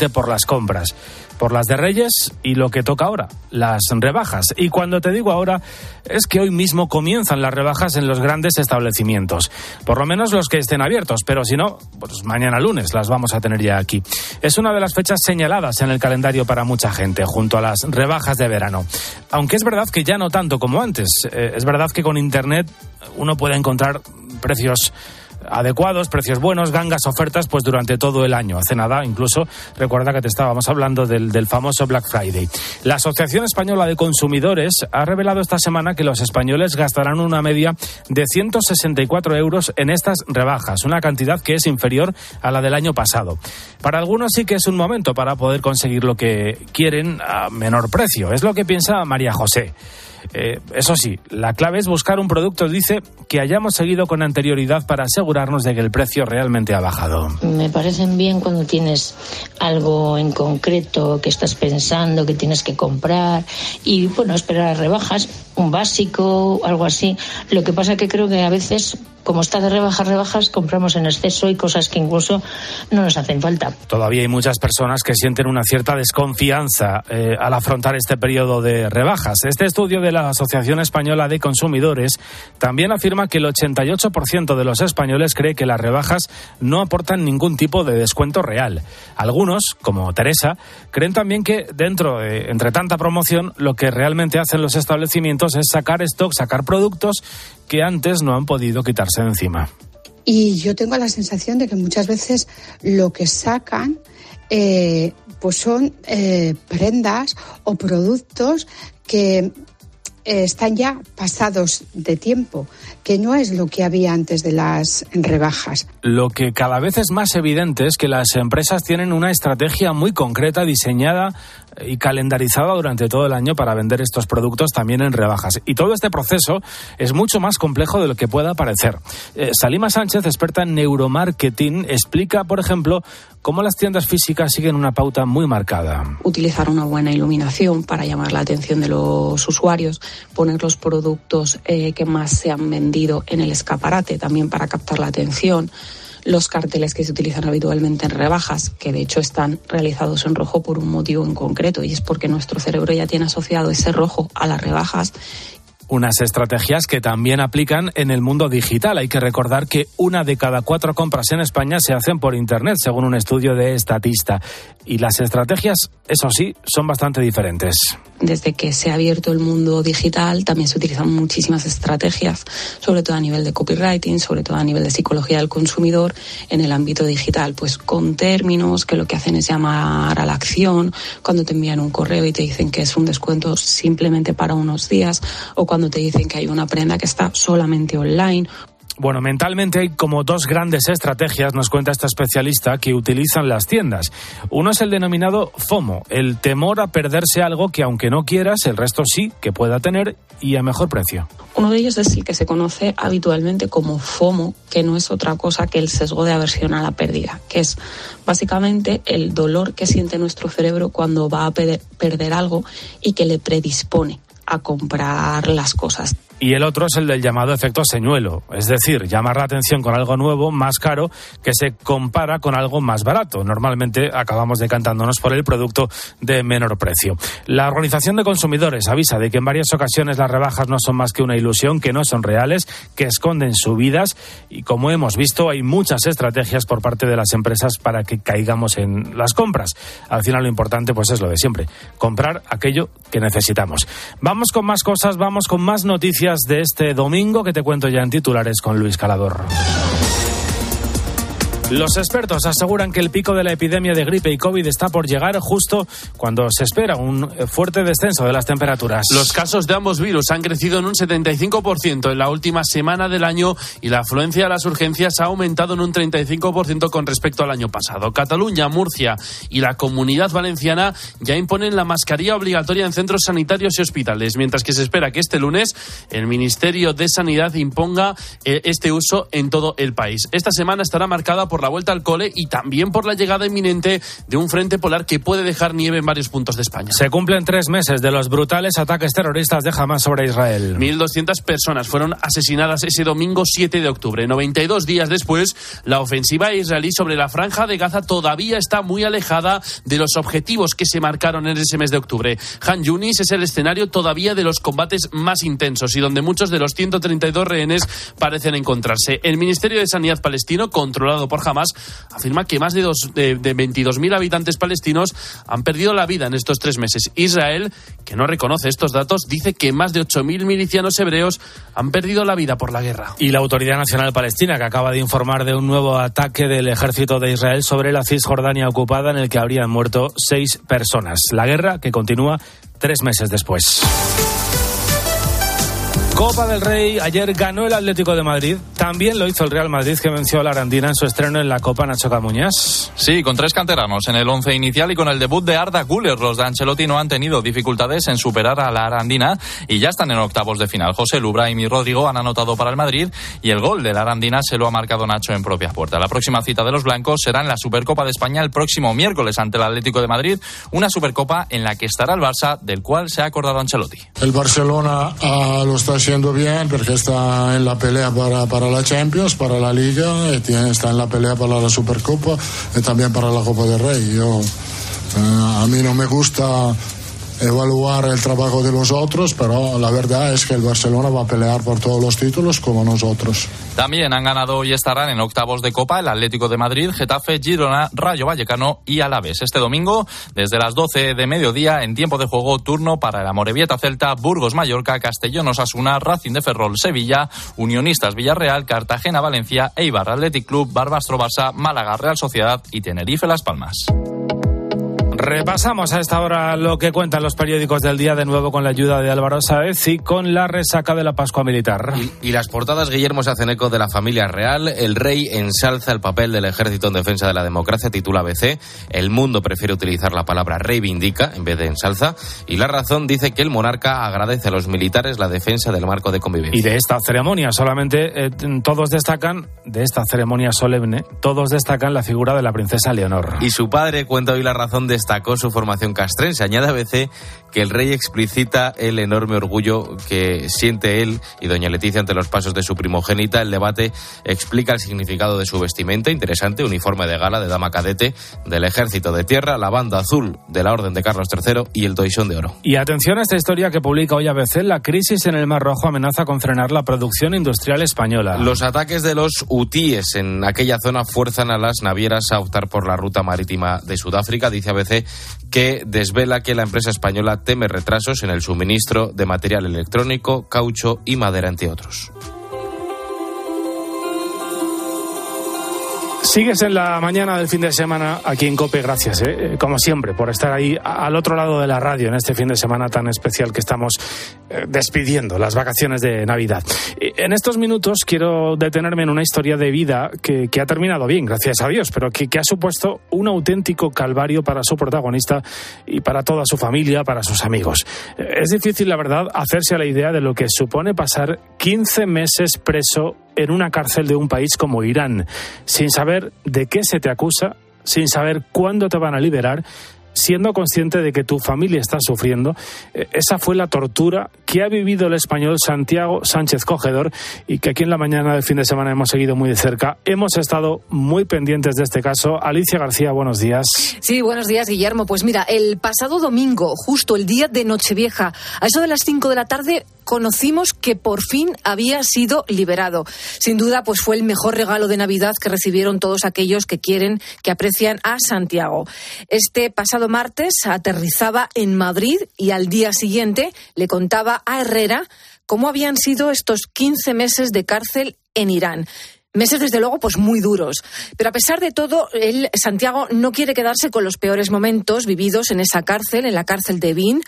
por las compras, por las de Reyes y lo que toca ahora, las rebajas. Y cuando te digo ahora, es que hoy mismo comienzan las rebajas en los grandes establecimientos, por lo menos los que estén abiertos, pero si no, pues mañana lunes las vamos a tener ya aquí. Es una de las fechas señaladas en el calendario para mucha gente, junto a las rebajas de verano. Aunque es verdad que ya no tanto como antes, eh, es verdad que con Internet uno puede encontrar precios adecuados, precios buenos, gangas, ofertas, pues durante todo el año. Hace nada, incluso, recuerda que te estábamos hablando del, del, famoso Black Friday. La Asociación Española de Consumidores ha revelado esta semana que los españoles gastarán una media de 164 euros en estas rebajas, una cantidad que es inferior a la del año pasado. Para algunos sí que es un momento para poder conseguir lo que quieren a menor precio. Es lo que piensa María José. Eh, eso sí, la clave es buscar un producto, dice, que hayamos seguido con anterioridad para asegurarnos de que el precio realmente ha bajado. Me parecen bien cuando tienes algo en concreto que estás pensando, que tienes que comprar y, bueno, esperar a rebajas, un básico, algo así. Lo que pasa que creo que a veces como está de rebajas, rebajas, compramos en exceso y cosas que incluso no nos hacen falta. Todavía hay muchas personas que sienten una cierta desconfianza eh, al afrontar este periodo de rebajas. Este estudio de la Asociación Española de Consumidores también afirma que el 88% de los españoles cree que las rebajas no aportan ningún tipo de descuento real. Algunos, como Teresa, creen también que dentro, de, entre tanta promoción, lo que realmente hacen los establecimientos es sacar stock, sacar productos que antes no han podido quitarse de encima. Y yo tengo la sensación de que muchas veces lo que sacan eh, pues son eh, prendas o productos que están ya pasados de tiempo, que no es lo que había antes de las rebajas. Lo que cada vez es más evidente es que las empresas tienen una estrategia muy concreta diseñada y calendarizada durante todo el año para vender estos productos también en rebajas. Y todo este proceso es mucho más complejo de lo que pueda parecer. Eh, Salima Sánchez, experta en neuromarketing, explica, por ejemplo, cómo las tiendas físicas siguen una pauta muy marcada. Utilizar una buena iluminación para llamar la atención de los usuarios, poner los productos eh, que más se han vendido en el escaparate también para captar la atención los carteles que se utilizan habitualmente en rebajas, que de hecho están realizados en rojo por un motivo en concreto, y es porque nuestro cerebro ya tiene asociado ese rojo a las rebajas unas estrategias que también aplican en el mundo digital. Hay que recordar que una de cada cuatro compras en España se hacen por Internet, según un estudio de Estatista. Y las estrategias, eso sí, son bastante diferentes. Desde que se ha abierto el mundo digital, también se utilizan muchísimas estrategias, sobre todo a nivel de copywriting, sobre todo a nivel de psicología del consumidor, en el ámbito digital, pues con términos que lo que hacen es llamar a la acción, cuando te envían un correo y te dicen que es un descuento simplemente para unos días, o cuando te dicen que hay una prenda que está solamente online bueno, mentalmente hay como dos grandes estrategias, nos cuenta esta especialista, que utilizan las tiendas. Uno es el denominado FOMO, el temor a perderse algo que aunque no quieras, el resto sí que pueda tener y a mejor precio. Uno de ellos es el que se conoce habitualmente como FOMO, que no es otra cosa que el sesgo de aversión a la pérdida, que es básicamente el dolor que siente nuestro cerebro cuando va a perder algo y que le predispone a comprar las cosas. Y el otro es el del llamado efecto señuelo, es decir, llamar la atención con algo nuevo, más caro, que se compara con algo más barato. Normalmente acabamos decantándonos por el producto de menor precio. La Organización de Consumidores avisa de que en varias ocasiones las rebajas no son más que una ilusión, que no son reales, que esconden subidas y como hemos visto hay muchas estrategias por parte de las empresas para que caigamos en las compras. Al final lo importante pues es lo de siempre, comprar aquello que necesitamos. Vamos con más cosas, vamos con más noticias de este domingo que te cuento ya en titulares con Luis Calador. Los expertos aseguran que el pico de la epidemia de gripe y COVID está por llegar justo cuando se espera un fuerte descenso de las temperaturas. Los casos de ambos virus han crecido en un 75% en la última semana del año y la afluencia a las urgencias ha aumentado en un 35% con respecto al año pasado. Cataluña, Murcia y la Comunidad Valenciana ya imponen la mascarilla obligatoria en centros sanitarios y hospitales, mientras que se espera que este lunes el Ministerio de Sanidad imponga eh, este uso en todo el país. Esta semana estará marcada por la vuelta al cole y también por la llegada inminente de un frente polar que puede dejar nieve en varios puntos de España. Se cumplen tres meses de los brutales ataques terroristas de Hamas sobre Israel. 1.200 personas fueron asesinadas ese domingo 7 de octubre. 92 días después, la ofensiva israelí sobre la franja de Gaza todavía está muy alejada de los objetivos que se marcaron en ese mes de octubre. Han Yunis es el escenario todavía de los combates más intensos y donde muchos de los 132 rehenes parecen encontrarse. El Ministerio de Sanidad palestino, controlado por Hamas, afirma que más de, de 22.000 habitantes palestinos han perdido la vida en estos tres meses. Israel, que no reconoce estos datos, dice que más de 8.000 milicianos hebreos han perdido la vida por la guerra. Y la Autoridad Nacional Palestina, que acaba de informar de un nuevo ataque del ejército de Israel sobre la Cisjordania ocupada en el que habrían muerto seis personas. La guerra que continúa tres meses después. Copa del Rey, ayer ganó el Atlético de Madrid, también lo hizo el Real Madrid que venció a la Arandina en su estreno en la Copa Nacho Camuñas. Sí, con tres canteranos en el once inicial y con el debut de Arda Güler, los de Ancelotti no han tenido dificultades en superar a la Arandina y ya están en octavos de final. José Lubraim y Rodrigo han anotado para el Madrid y el gol de la Arandina se lo ha marcado Nacho en propia puerta. La próxima cita de los blancos será en la Supercopa de España el próximo miércoles ante el Atlético de Madrid, una Supercopa en la que estará el Barça, del cual se ha acordado Ancelotti. El Barcelona uh, lo está haciendo bien porque está en la pelea para, para la Champions, para la Liga, y tiene, está en la pelea para la Supercopa y también para la Copa del Rey. Yo, uh, a mí no me gusta evaluar el trabajo de los otros, pero la verdad es que el Barcelona va a pelear por todos los títulos como nosotros. También han ganado y estarán en octavos de Copa el Atlético de Madrid, Getafe, Girona, Rayo Vallecano y Alaves. Este domingo, desde las 12 de mediodía, en tiempo de juego, turno para el Amorebieta Celta, Burgos Mallorca, Castellón Osasuna, Racing de Ferrol Sevilla, Unionistas Villarreal, Cartagena Valencia, Eibar Athletic Club, Barbastro Barça, Málaga Real Sociedad y Tenerife Las Palmas. Repasamos a esta hora lo que cuentan los periódicos del día de nuevo con la ayuda de Álvaro Saez y con la resaca de la Pascua Militar. Y, y, las portadas, Guillermo se hacen eco de la familia real. El rey ensalza el papel del ejército en defensa de la democracia, titula ABC. El mundo prefiere utilizar la palabra reivindica en vez de ensalza. Y la razón dice que el monarca agradece a los militares la defensa del marco de convivencia. Y de esta ceremonia, solamente eh, todos destacan, de esta ceremonia solemne, todos destacan la figura de la princesa Leonor. Y su padre cuenta hoy la razón de destacó su formación castrense. Añade a ABC que el rey explicita el enorme orgullo que siente él y doña Leticia ante los pasos de su primogénita. El debate explica el significado de su vestimenta, interesante, uniforme de gala de dama cadete del ejército de tierra, la banda azul de la Orden de Carlos III y el toisón de oro. Y atención a esta historia que publica hoy ABC, la crisis en el Mar Rojo amenaza con frenar la producción industrial española. Los ataques de los hutíes en aquella zona fuerzan a las navieras a optar por la ruta marítima de Sudáfrica, dice ABC que desvela que la empresa española teme retrasos en el suministro de material electrónico, caucho y madera, entre otros. Sigues en la mañana del fin de semana aquí en COPE, gracias, ¿eh? como siempre, por estar ahí al otro lado de la radio en este fin de semana tan especial que estamos eh, despidiendo, las vacaciones de Navidad. En estos minutos quiero detenerme en una historia de vida que, ha terminado bien, gracias a Dios, pero que, que, ha supuesto un auténtico calvario para su protagonista y para toda su familia, para sus amigos. Es difícil, la verdad, hacerse a la idea de lo que supone pasar 15 meses preso en una cárcel de un país como Irán, sin saber de qué se te acusa, sin saber cuándo te van a liberar, siendo consciente de que tu familia está sufriendo. Eh, esa fue la tortura que ha vivido el español Santiago Sánchez Cogedor y que aquí en la mañana del fin de semana hemos seguido muy de cerca. Hemos estado muy pendientes de este caso. Alicia García, buenos días. Sí, buenos días, Guillermo. Pues mira, el pasado domingo, justo el día de Nochevieja, a eso de las 5 de la tarde, conocimos que por fin había sido liberado. Sin duda, pues fue el mejor regalo de Navidad que recibieron todos aquellos que quieren, que aprecian a Santiago. Este pasado martes aterrizaba en Madrid y al día siguiente le contaba a Herrera cómo habían sido estos 15 meses de cárcel en Irán. Meses, desde luego, pues muy duros. Pero a pesar de todo, él, Santiago no quiere quedarse con los peores momentos vividos en esa cárcel, en la cárcel de Bin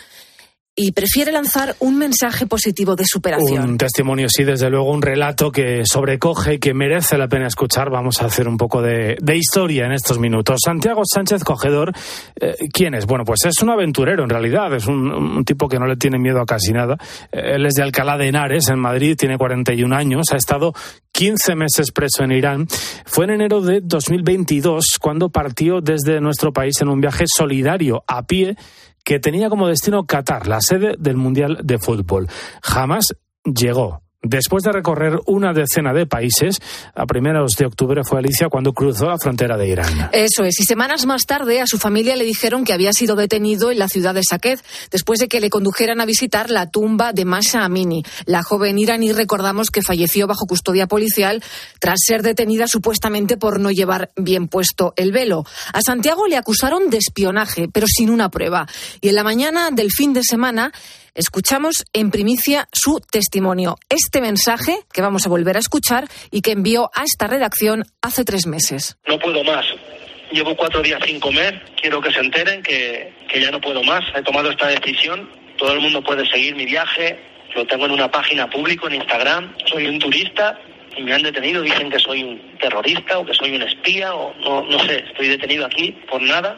y prefiere lanzar un mensaje positivo de superación. Un testimonio, sí, desde luego, un relato que sobrecoge y que merece la pena escuchar. Vamos a hacer un poco de, historia en estos minutos. Santiago Sánchez Cogedor, eh, ¿quién es? Bueno, pues es un aventurero en realidad, es un, tipo que no le tiene miedo a casi nada. Eh, él es de Alcalá de Henares, en Madrid, tiene 41 años, ha estado 15 meses preso en Irán. Fue en enero de 2022 cuando partió desde nuestro país en un viaje solidario a pie que tenía como destino Qatar, la sede del Mundial de Fútbol. Jamás llegó. Después de recorrer una decena de países, a primeros de octubre fue Alicia cuando cruzó la frontera de Irán. Eso es, y semanas más tarde a su familia le dijeron que había sido detenido en la ciudad de Saqqez después de que le condujeran a visitar la tumba de Masha Amini, la joven iraní, recordamos que falleció bajo custodia policial tras ser detenida supuestamente por no llevar bien puesto el velo. A Santiago le acusaron de espionaje, pero sin una prueba. Y en la mañana del fin de semana Escuchamos en primicia su testimonio, este mensaje que vamos a volver a escuchar y que envió a esta redacción hace tres meses. No puedo más. Llevo cuatro días sin comer. Quiero que se enteren que, que ya no puedo más. He tomado esta decisión. Todo el mundo puede seguir mi viaje. Lo tengo en una página pública en Instagram. Soy un turista y me han detenido. Dicen que soy un terrorista o que soy un espía o no, no sé. Estoy detenido aquí por nada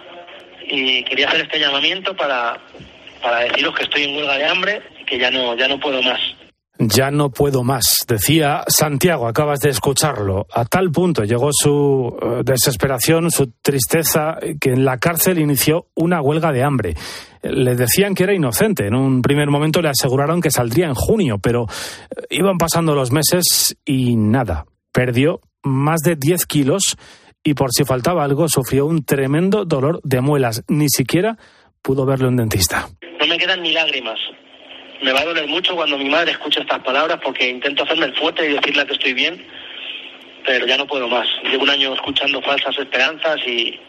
y quería hacer este llamamiento para, para deciros que estoy en huelga de hambre y que ya no, ya no puedo más. Ya no puedo más, decía Santiago, acabas de escucharlo. A tal punto llegó su eh, desesperación, su tristeza, que en la cárcel inició una huelga de hambre. Le decían que era inocente. En un primer momento le aseguraron que saldría en junio, pero eh, iban pasando los meses y nada. Perdió más de 10 kilos y por si faltaba algo sufrió un tremendo dolor de muelas. Ni siquiera pudo verlo un dentista. No me quedan ni lágrimas. Me va a doler mucho cuando mi madre escucha estas palabras porque intento hacerme el fuerte y decirle que estoy bien, pero ya no puedo más. Llevo un año escuchando falsas esperanzas y,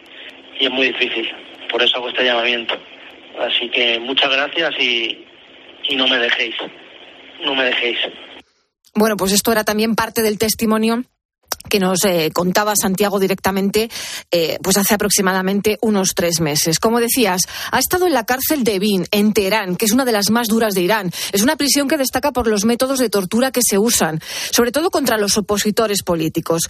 y es muy difícil. Por eso hago este llamamiento. Así que muchas gracias y, y no me dejéis. No me dejéis. Bueno, pues esto era también parte del testimonio que nos eh, contaba Santiago directamente, eh, pues hace aproximadamente unos tres meses. Como decías, ha estado en la cárcel de Bin, en Teherán, que es una de las más duras de Irán. Es una prisión que destaca por los métodos de tortura que se usan, sobre todo contra los opositores políticos.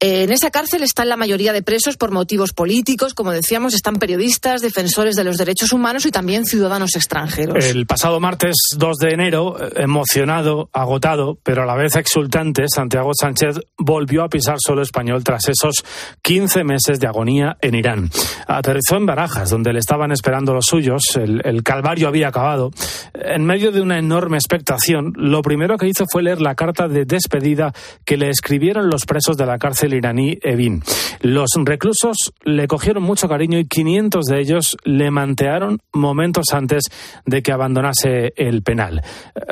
Eh, en esa cárcel están la mayoría de presos por motivos políticos, como decíamos, están periodistas, defensores de los derechos humanos y también ciudadanos extranjeros. El pasado martes 2 de enero, emocionado, agotado, pero a la vez exultante, Santiago Sánchez volvió a pisar solo español tras esos 15 meses de agonía en Irán. Aterrizó en Barajas, donde le estaban esperando los suyos. El, calvario había acabado. En medio de una enorme expectación, lo primero que hizo fue leer la carta de despedida que le escribieron los presos de la cárcel iraní Evin. Los reclusos le cogieron mucho cariño y 500 de ellos le mantearon momentos antes de que abandonase el penal.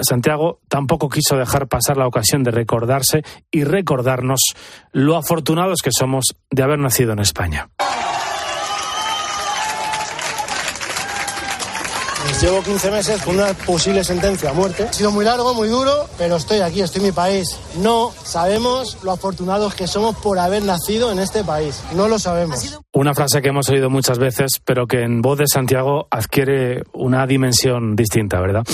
Santiago tampoco quiso dejar pasar la ocasión de recordarse y recordarnos lo afortunados que somos de haber nacido en España. Llevo 15 meses con una posible sentencia a muerte. Ha sido muy largo, muy duro, pero estoy aquí, estoy en mi país. No sabemos lo afortunados que somos por haber nacido en este país. No lo sabemos. Una frase que hemos oído muchas veces, pero que en voz de Santiago adquiere una dimensión distinta, ¿verdad?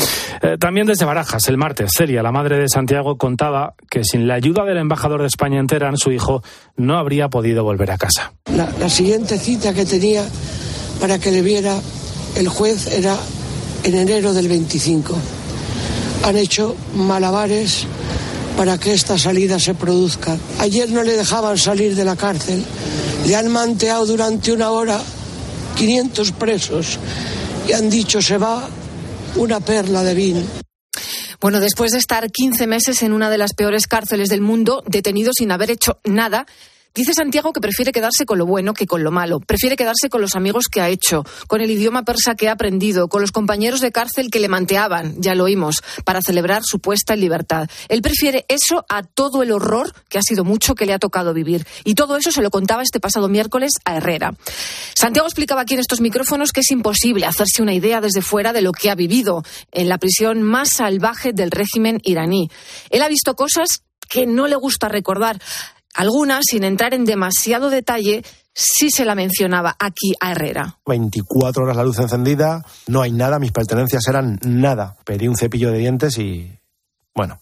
Eh, también desde Barajas, el martes, Celia, la madre de Santiago, contaba que sin la ayuda del embajador de España en Teherán, su hijo no habría podido volver a casa. La, la siguiente cita que tenía para que le viera el juez era en enero del 25. Han hecho malabares para que esta salida se produzca. Ayer no le dejaban salir de la cárcel, le han manteado durante una hora 500 presos y han dicho se va una perla de vino. Bueno, después de estar 15 meses en una de las peores cárceles del mundo, detenido sin haber hecho nada, Dice Santiago que prefiere quedarse con lo bueno que con lo malo. Prefiere quedarse con los amigos que ha hecho, con el idioma persa que ha aprendido, con los compañeros de cárcel que le manteaban, ya lo oímos, para celebrar su puesta en libertad. Él prefiere eso a todo el horror que ha sido mucho que le ha tocado vivir. Y todo eso se lo contaba este pasado miércoles a Herrera. Santiago explicaba aquí en estos micrófonos que es imposible hacerse una idea desde fuera de lo que ha vivido en la prisión más salvaje del régimen iraní. Él ha visto cosas que no le gusta recordar. Algunas, sin entrar en demasiado detalle, sí se la mencionaba aquí a Herrera. 24 horas la luz encendida, no hay nada, mis pertenencias eran nada. Pedí un cepillo de dientes y. Bueno.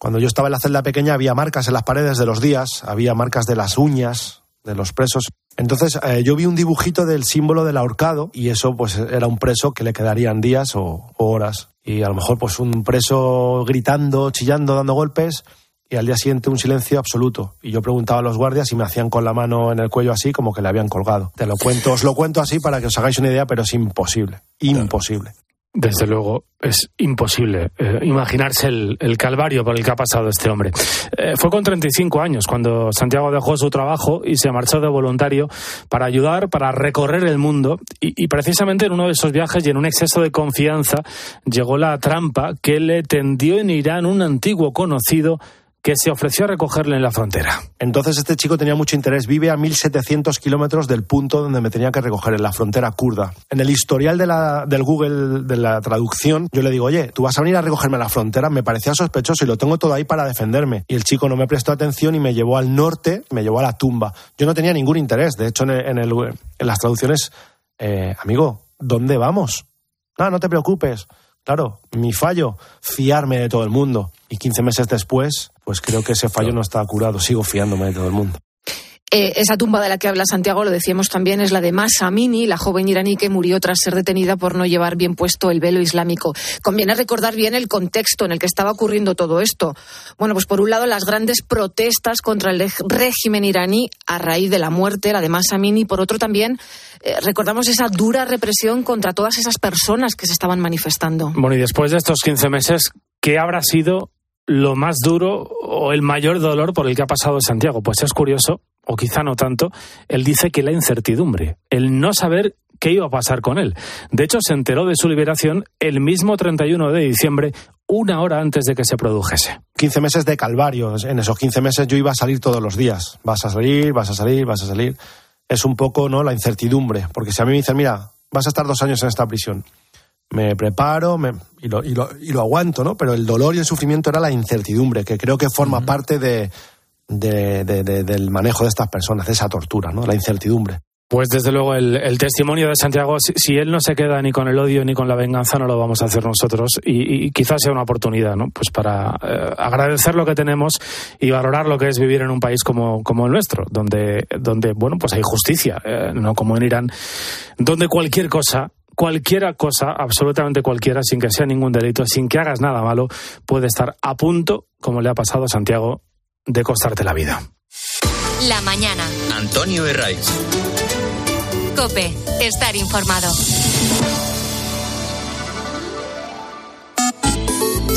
Cuando yo estaba en la celda pequeña había marcas en las paredes de los días, había marcas de las uñas de los presos. Entonces eh, yo vi un dibujito del símbolo del ahorcado y eso pues era un preso que le quedarían días o, o horas. Y a lo mejor pues un preso gritando, chillando, dando golpes y al día siguiente un silencio absoluto. Y yo preguntaba a los guardias y me hacían con la mano en el cuello así como que le habían colgado. Te lo cuento, os lo cuento así para que os hagáis una idea, pero es imposible, imposible. Desde luego, es imposible eh, imaginarse el, el, calvario por el que ha pasado este hombre. Eh, fue con 35 años cuando Santiago dejó su trabajo y se marchó de voluntario para ayudar, para recorrer el mundo. Y, precisamente en uno de esos viajes y en un exceso de confianza llegó la trampa que le tendió en Irán un antiguo conocido que se ofreció a recogerle en la frontera. Entonces este chico tenía mucho interés. Vive a 1.700 kilómetros del punto donde me tenía que recoger, en la frontera kurda. En el historial del Google de la traducción, yo le digo, oye, tú vas a venir a recogerme a la frontera. Me parecía sospechoso y lo tengo todo ahí para defenderme. Y el chico no me prestó atención y me llevó al norte, me llevó a la tumba. Yo no tenía ningún interés. De hecho, en las traducciones, eh, amigo, ¿dónde vamos? No, no te preocupes. Claro, mi fallo, fiarme de todo el mundo. Y 15 meses después, pues creo que ese fallo no está curado. Sigo fiándome de todo el mundo. Eh, esa tumba de la que habla Santiago, lo decíamos también, es la de Masa Amini, la joven iraní que murió tras ser detenida por no llevar bien puesto el velo islámico. Conviene recordar bien el contexto en el que estaba ocurriendo todo esto. Bueno, pues por un lado las grandes protestas contra el régimen iraní a raíz de la muerte, la de Masa Amini, por otro también eh, recordamos esa dura represión contra todas esas personas que se estaban manifestando. Bueno, y después de estos 15 meses, ¿qué habrá sido lo más duro o el mayor dolor por el que ha pasado Santiago? Pues es curioso o quizá no tanto, él dice que la incertidumbre, el no saber qué iba a pasar con él. De hecho, se enteró de su liberación el mismo 31 de diciembre, una hora antes de que se produjese. 15 meses de calvario. En esos 15 meses yo iba a salir todos los días. Vas a salir, vas a salir, vas a salir. Es un poco ¿no? la incertidumbre, porque si a mí me dicen, mira, vas a estar dos años en esta prisión, me preparo me, y, lo, y, lo, y, lo, aguanto, ¿no? Pero el dolor y el sufrimiento era la incertidumbre, que creo que forma uh -huh. parte de, de, de, de, del manejo de estas personas, de esa tortura, ¿no? La incertidumbre. Pues desde luego el, el testimonio de Santiago, si, si, él no se queda ni con el odio ni con la venganza, no lo vamos a hacer nosotros y, y quizás sea una oportunidad, ¿no? Pues para eh, agradecer lo que tenemos y valorar lo que es vivir en un país como, como el nuestro, donde, donde bueno, pues hay justicia, eh, no como en Irán, donde cualquier cosa cualquiera cosa, absolutamente cualquiera, sin que sea ningún delito, sin que hagas nada malo, puede estar a punto, como le ha pasado a Santiago, de costarte la vida. La mañana. Antonio Herraiz. Cope, estar informado.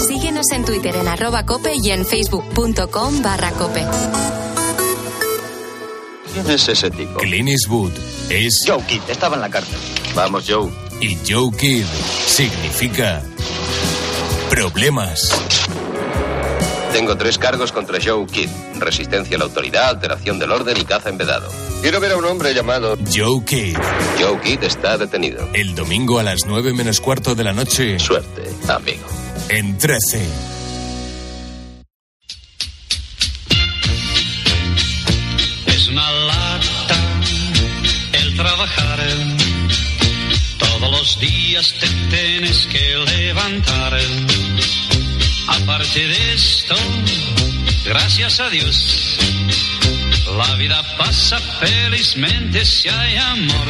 Síguenos en Twitter en arroba cope y en facebook.com barra cope. ¿Quién es ese tipo? Clint Eastwood es... Joe Kidd, estaba en la cárcel. Vamos, Joe. Y Joe Kidd significa... Problemas. Tengo tres cargos contra Joe Kidd. Resistencia a la autoridad, alteración del orden y caza en vedado. Quiero ver a un hombre llamado... Joe Kidd. Joe Kidd está detenido. El domingo a las nueve menos cuarto de la noche... Suerte, amigo. En 13. Es una lata el trabajar. Todos los días te tienes que levantar. Aparte de esto, gracias a Dios, la vida pasa felizmente si hay amor.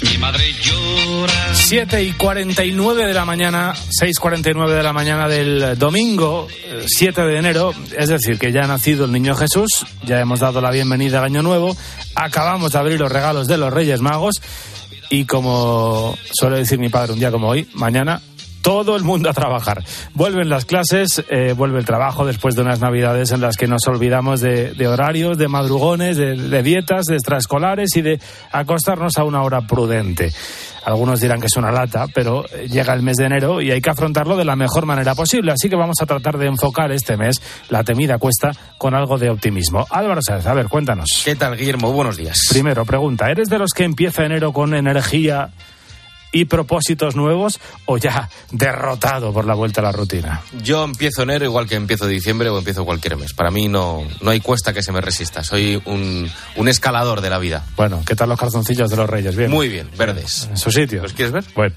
Mi madre llora. 7 y 49 de la mañana, 6.49 de la mañana del domingo, eh, 7 de enero, es decir, que ya ha nacido el niño Jesús, ya hemos dado la bienvenida al año nuevo, acabamos de abrir los regalos de los Reyes Magos y como suele decir mi padre un día como hoy, mañana todo el mundo a trabajar. Vuelven las clases, eh, vuelve el trabajo después de unas navidades en las que nos olvidamos de, de horarios, de madrugones, de, de dietas, de extraescolares y de acostarnos a una hora prudente. Algunos dirán que es una lata, pero eh, llega el mes de enero y hay que afrontarlo de la mejor manera posible. Así que vamos a tratar de enfocar este mes, la temida cuesta, con algo de optimismo. Álvaro Sáez, a ver, cuéntanos. ¿Qué tal, Guillermo? Buenos días. Primero, pregunta, ¿eres de los que empieza enero con energía y propósitos nuevos o ya derrotado por la vuelta a la rutina? Yo empiezo enero igual que empiezo diciembre o empiezo cualquier mes. Para mí no, no hay cuesta que se me resista. Soy un, un escalador de la vida. Bueno, ¿qué tal los calzoncillos de los Reyes? Bien. Muy bien, verdes. En su sitio. ¿Los quieres ver? Bueno.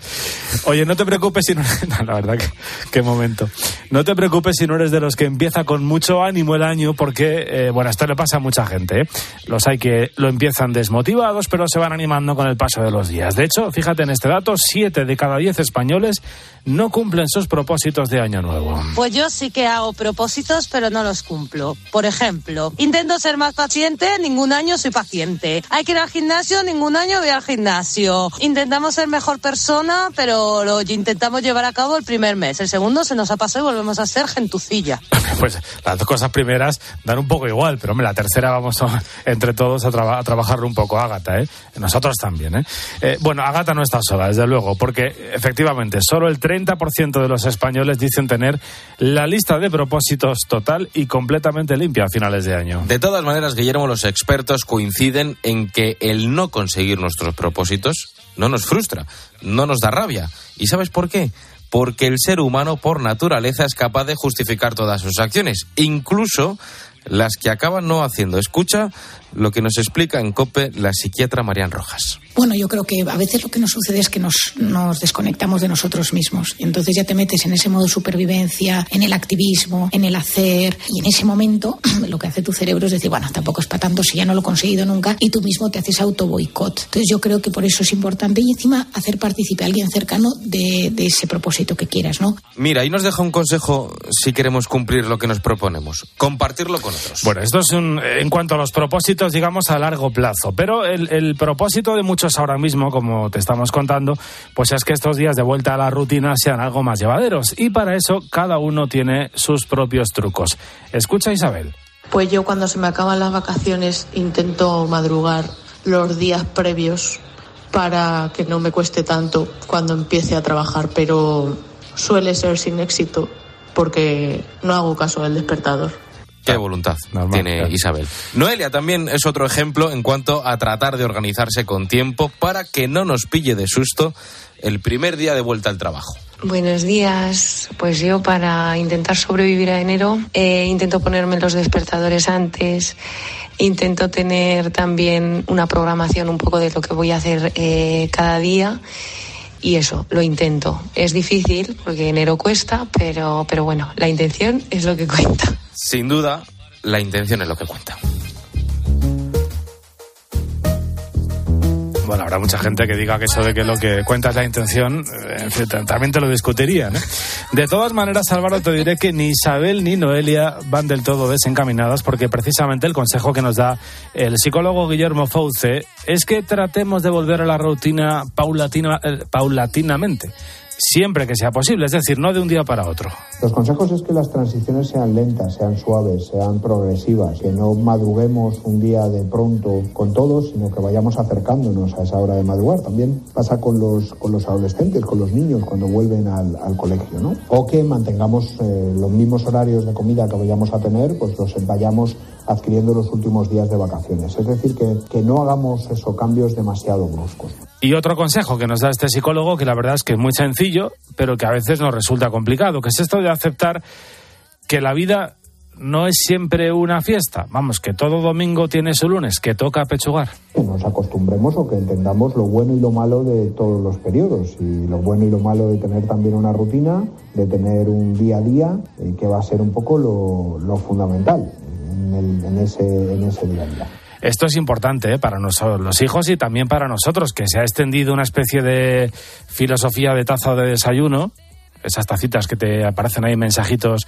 Oye, no te preocupes si no... no, la verdad que qué momento. No te preocupes si no eres de los que empieza con mucho ánimo el año porque, eh, bueno, esto le pasa a mucha gente. ¿eh? Los hay que lo empiezan desmotivados pero se van animando con el paso de los días. De hecho, fíjate en este dato, 7 de cada 10 españoles no cumplen sus propósitos de año nuevo. Pues yo sí que hago propósitos, pero no los cumplo. Por ejemplo, intento ser más paciente, ningún año soy paciente. Hay que ir al gimnasio, ningún año voy al gimnasio. Intentamos ser mejor persona, pero lo intentamos llevar a cabo el primer mes. El segundo se nos ha pasado y volvemos a ser gentucilla. Pues las dos cosas primeras dan un poco igual, pero hombre, la tercera vamos a- entre todos a, traba- a trabajarlo un poco, Ágata, ¿eh? Nosotros también, ¿eh? Eh, Bueno, Ágata no está sola, desde luego, porque efectivamente solo el 30% de los españoles dicen tener la lista de propósitos total y completamente limpia a finales de año. De todas maneras, Guillermo, los expertos coinciden en que el no conseguir nuestros propósitos no nos frustra, no nos da rabia. ¿Y sabes por qué? Porque el ser humano, por naturaleza, es capaz de justificar todas sus acciones, incluso las que acaban no haciendo. Escucha lo que nos explica en COPE la psiquiatra Marian Rojas. Bueno, yo creo que a veces lo que nos sucede es que nos, nos desconectamos de nosotros mismos. Y entonces ya te metes en ese modo de supervivencia, en el activismo, en el hacer. Y en ese momento lo que hace tu cerebro es decir, bueno, tampoco es para tanto si ya no lo he conseguido nunca. Y tú mismo te haces auto boicot. Entonces yo creo que por eso es importante. Y encima hacer partícipe a alguien cercano de, de ese propósito que quieras, ¿no? Mira, ahí nos deja un consejo si queremos cumplir lo que nos proponemos. Compartirlo con otros. Bueno, esto es un, en cuanto a los propósitos, digamos, a largo plazo. Pero el, el propósito de muchos ahora mismo, como te estamos contando, pues es que estos días de vuelta a la rutina sean algo más llevaderos. Y para eso cada uno tiene sus propios trucos. Escucha Isabel. Pues yo cuando se me acaban las vacaciones intento madrugar los días previos para que no me cueste tanto cuando empiece a trabajar, pero suele ser sin éxito porque no hago caso del despertador. Qué voluntad tiene Isabel. Noelia también es otro ejemplo en cuanto a tratar de organizarse con tiempo para que no nos pille de susto el primer día de vuelta al trabajo. Buenos días. Pues yo para intentar sobrevivir a enero eh, intento ponerme los despertadores antes, intento tener también una programación un poco de lo que voy a hacer eh, cada día y eso, lo intento. Es difícil porque enero cuesta, pero, pero bueno, la intención es lo que cuenta. Sin duda, la intención es lo que cuenta. Habrá mucha gente que diga que eso de que lo que cuenta es la intención, eh, en fin, también te lo discutirían. ¿eh? De todas maneras, Álvaro, te diré que ni Isabel ni Noelia van del todo desencaminadas porque precisamente el consejo que nos da el psicólogo Guillermo Fauce es que tratemos de volver a la rutina paulatina, eh, paulatinamente, siempre que sea posible, es decir, no de un día para otro. Los consejos es que las transiciones sean lentas, sean suaves, sean progresivas, que no madruguemos un día de pronto con todos, sino que vayamos acercándonos a esa hora de madrugar. También pasa con los, con los adolescentes, con los niños cuando vuelven al, al colegio, ¿no? O que mantengamos eh, los mismos horarios de comida que vayamos a tener, pues los vayamos adquiriendo los últimos días de vacaciones. Es decir, que, que no hagamos esos cambios demasiado bruscos. Y otro consejo que nos da este psicólogo, que la verdad es que es muy sencillo, pero que a veces nos resulta complicado, que es esto de aceptar que la vida no es siempre una fiesta. Vamos, que todo domingo tiene su lunes, que toca pechugar. Que nos acostumbremos o que entendamos lo bueno y lo malo de todos los periodos y lo bueno y lo malo de tener también una rutina, de tener un día a día, eh, que va a ser un poco lo, lo fundamental en, en ese, en ese. Esto es importante ¿eh? para nosotros, los hijos y también para nosotros, que se ha extendido una especie de filosofía de taza de desayuno, esas tacitas que te aparecen ahí mensajitos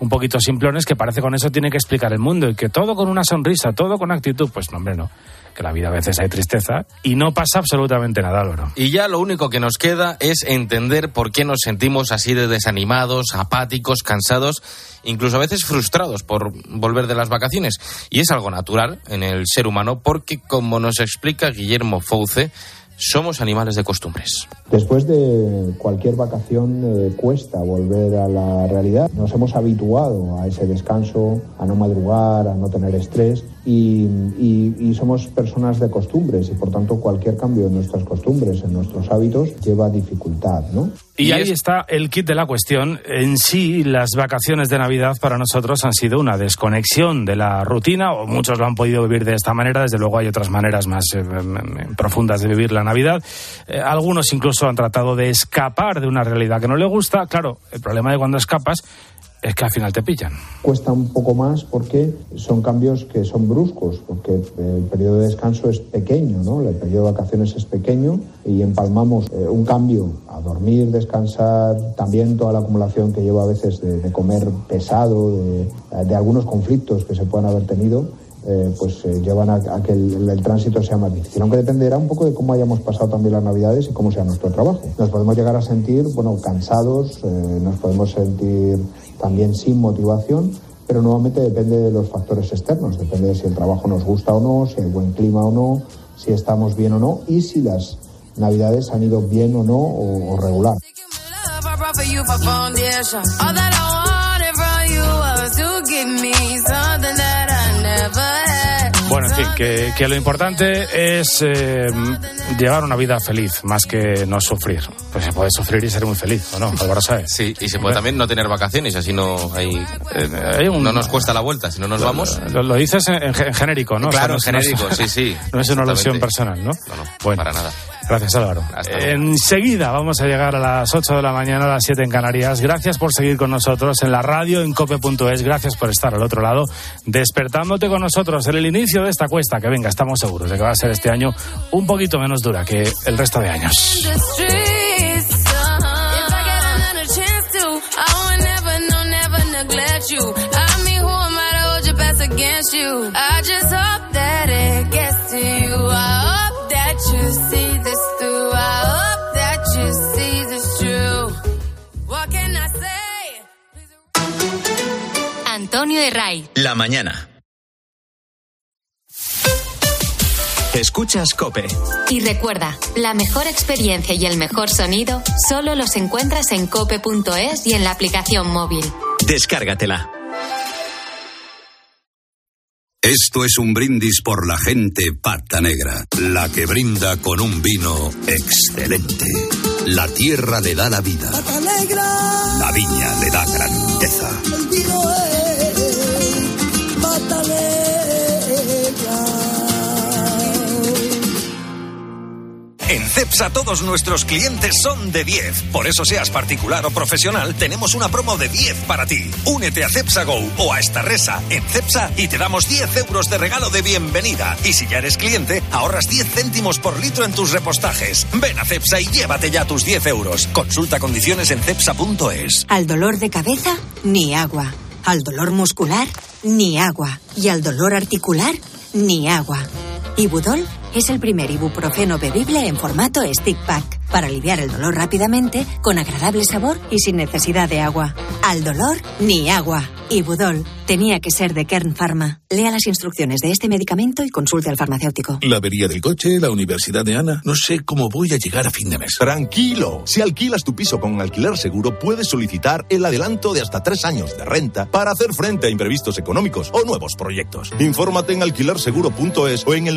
un poquito simplones, que parece con eso tiene que explicar el mundo y que todo con una sonrisa, todo con actitud, pues no, hombre, no. Que la vida a veces hay tristeza y no pasa absolutamente nada, Álvaro. Y ya lo único que nos queda es entender por qué nos sentimos así de desanimados, apáticos, cansados, incluso a veces frustrados por volver de las vacaciones. Y es algo natural en el ser humano porque, como nos explica Guillermo Fouce, somos animales de costumbres. Después de cualquier vacación eh, cuesta volver a la realidad. Nos hemos habituado a ese descanso, a no madrugar, a no tener estrés y, somos personas de costumbres y por tanto cualquier cambio en nuestras costumbres, en nuestros hábitos, lleva dificultad, ¿no? Y, ahí está el kit de la cuestión. En sí, las vacaciones de Navidad para nosotros han sido una desconexión de la rutina, o muchos lo han podido vivir de esta manera. Desde luego hay otras maneras más eh, profundas de vivir la Navidad. Eh, algunos incluso han tratado de escapar de una realidad que no le gusta. Claro, el problema de cuando escapas es que al final te pillan. Cuesta un poco más porque son cambios que son bruscos, porque el periodo de descanso es pequeño, ¿no? El periodo de vacaciones es pequeño y empalmamos eh, un cambio a dormir, descansar, también toda la acumulación que lleva a veces de, de comer pesado, de, de algunos conflictos que se puedan haber tenido. eh, pues eh, llevan a, a que el, el tránsito sea más difícil. Aunque dependerá un poco de cómo hayamos pasado también las navidades y cómo sea nuestro trabajo. Nos podemos llegar a sentir, bueno, cansados, eh, nos podemos sentir también sin motivación, pero nuevamente depende de los factores externos, depende de si el trabajo nos gusta o no, si hay buen clima o no, si estamos bien o no y si las navidades han ido bien o no o, regular. Bueno, en fin, que, que lo importante es eh, llevar una vida feliz, más que no sufrir. Pues se puede sufrir y ser muy feliz, ¿o no? Álvaro Sáez. Sí, y se puede también no tener vacaciones, así no hay, hay un- no nos cuesta la vuelta, si no nos vamos. Lo, lo dices en, en ge- en genérico, ¿no? Claro, O sea, no en no genérico, es- sí, sí. No es una alusión personal, ¿no? bueno, para nada. Gracias, Álvaro. Enseguida vamos a llegar a las 8 de la mañana, a las 7 en Canarias. Gracias por seguir con nosotros en la radio, en cope.es. Gracias por estar al otro lado, despertándote con nosotros en el inicio de esta cuesta. Que venga, estamos seguros de que va a ser este año un poquito menos dura que el resto de años. The streets, uh-huh. Antonio de Ray. La mañana. Escuchas Cope. Y recuerda, la mejor experiencia y el mejor sonido solo los encuentras en cope.es y en la aplicación móvil. Descárgatela. Esto es un brindis por la gente pata negra, la que brinda con un vino excelente. La tierra le da la vida, Pata negra, la viña le da grandeza. En CEPSA todos nuestros clientes son de 10. Por eso seas particular o profesional, tenemos una promo de 10 para ti. Únete a CEPSA Go o a esta resa en CEPSA y te damos 10 euros de regalo de bienvenida. Y si ya eres cliente, ahorras 10 céntimos por litro en tus repostajes. Ven a CEPSA y llévate ya tus 10 euros. Consulta condiciones en CEPSA.es. Al dolor de cabeza, ni agua. Al dolor muscular, ni agua. Y al dolor articular, ni agua. Ibudol es el primer ibuprofeno bebible en formato stick pack para aliviar el dolor rápidamente, con agradable sabor y sin necesidad de agua. Al dolor, ni agua. Ibudol tenía que ser de Kern Pharma. Lea las instrucciones de este medicamento y consulte al farmacéutico. La avería del coche, la universidad de Ana. No sé cómo voy a llegar a fin de mes. Tranquilo, si alquilas tu piso con alquiler seguro, puedes solicitar el adelanto de hasta tres años de renta para hacer frente a imprevistos económicos o nuevos proyectos. Infórmate en alquilerseguro.es o en el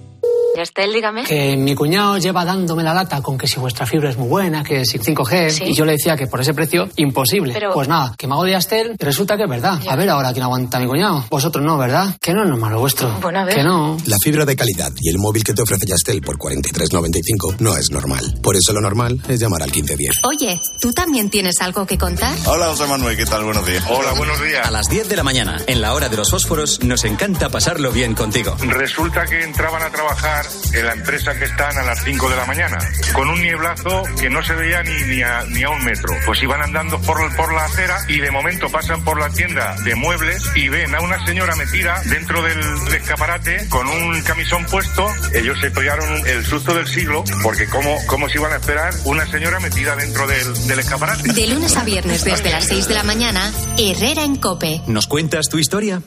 Yastel, dígame. Que mi cuñado lleva dándome la lata con que si vuestra fibra es muy buena, que si 5G, Sí. y yo le decía que por ese precio, imposible. Pero- Pues nada, que me hago de Yastel y resulta que es verdad. A ver ahora quién aguanta a mi cuñado. Vosotros no, ¿verdad? Que no es normal lo vuestro. Bueno, a ver. Que no. La fibra de calidad y el móvil que te ofrece Yastel por 43.95 no es normal. Por eso lo normal es llamar al 1510. Oye, ¿tú también tienes algo que contar? Hola, José Manuel, ¿qué tal? Buenos días. Hola, buenos días. A las 10 de la mañana, en la hora de los fósforos, nos encanta pasarlo bien contigo. Resulta que entraban a trabajar en la empresa que están a las 5 de la mañana, con un nieblazo que no se veía ni, ni, a, ni a un metro. Pues iban andando por, por la acera y de momento pasan por la tienda de muebles y ven a una señora metida dentro del, del escaparate con un camisón puesto. Ellos se pegaron el susto del siglo porque cómo, cómo se iban a esperar una señora metida dentro del, del escaparate. De lunes a viernes desde las 6 de la mañana, Herrera en Cope. ¿Nos cuentas tu historia?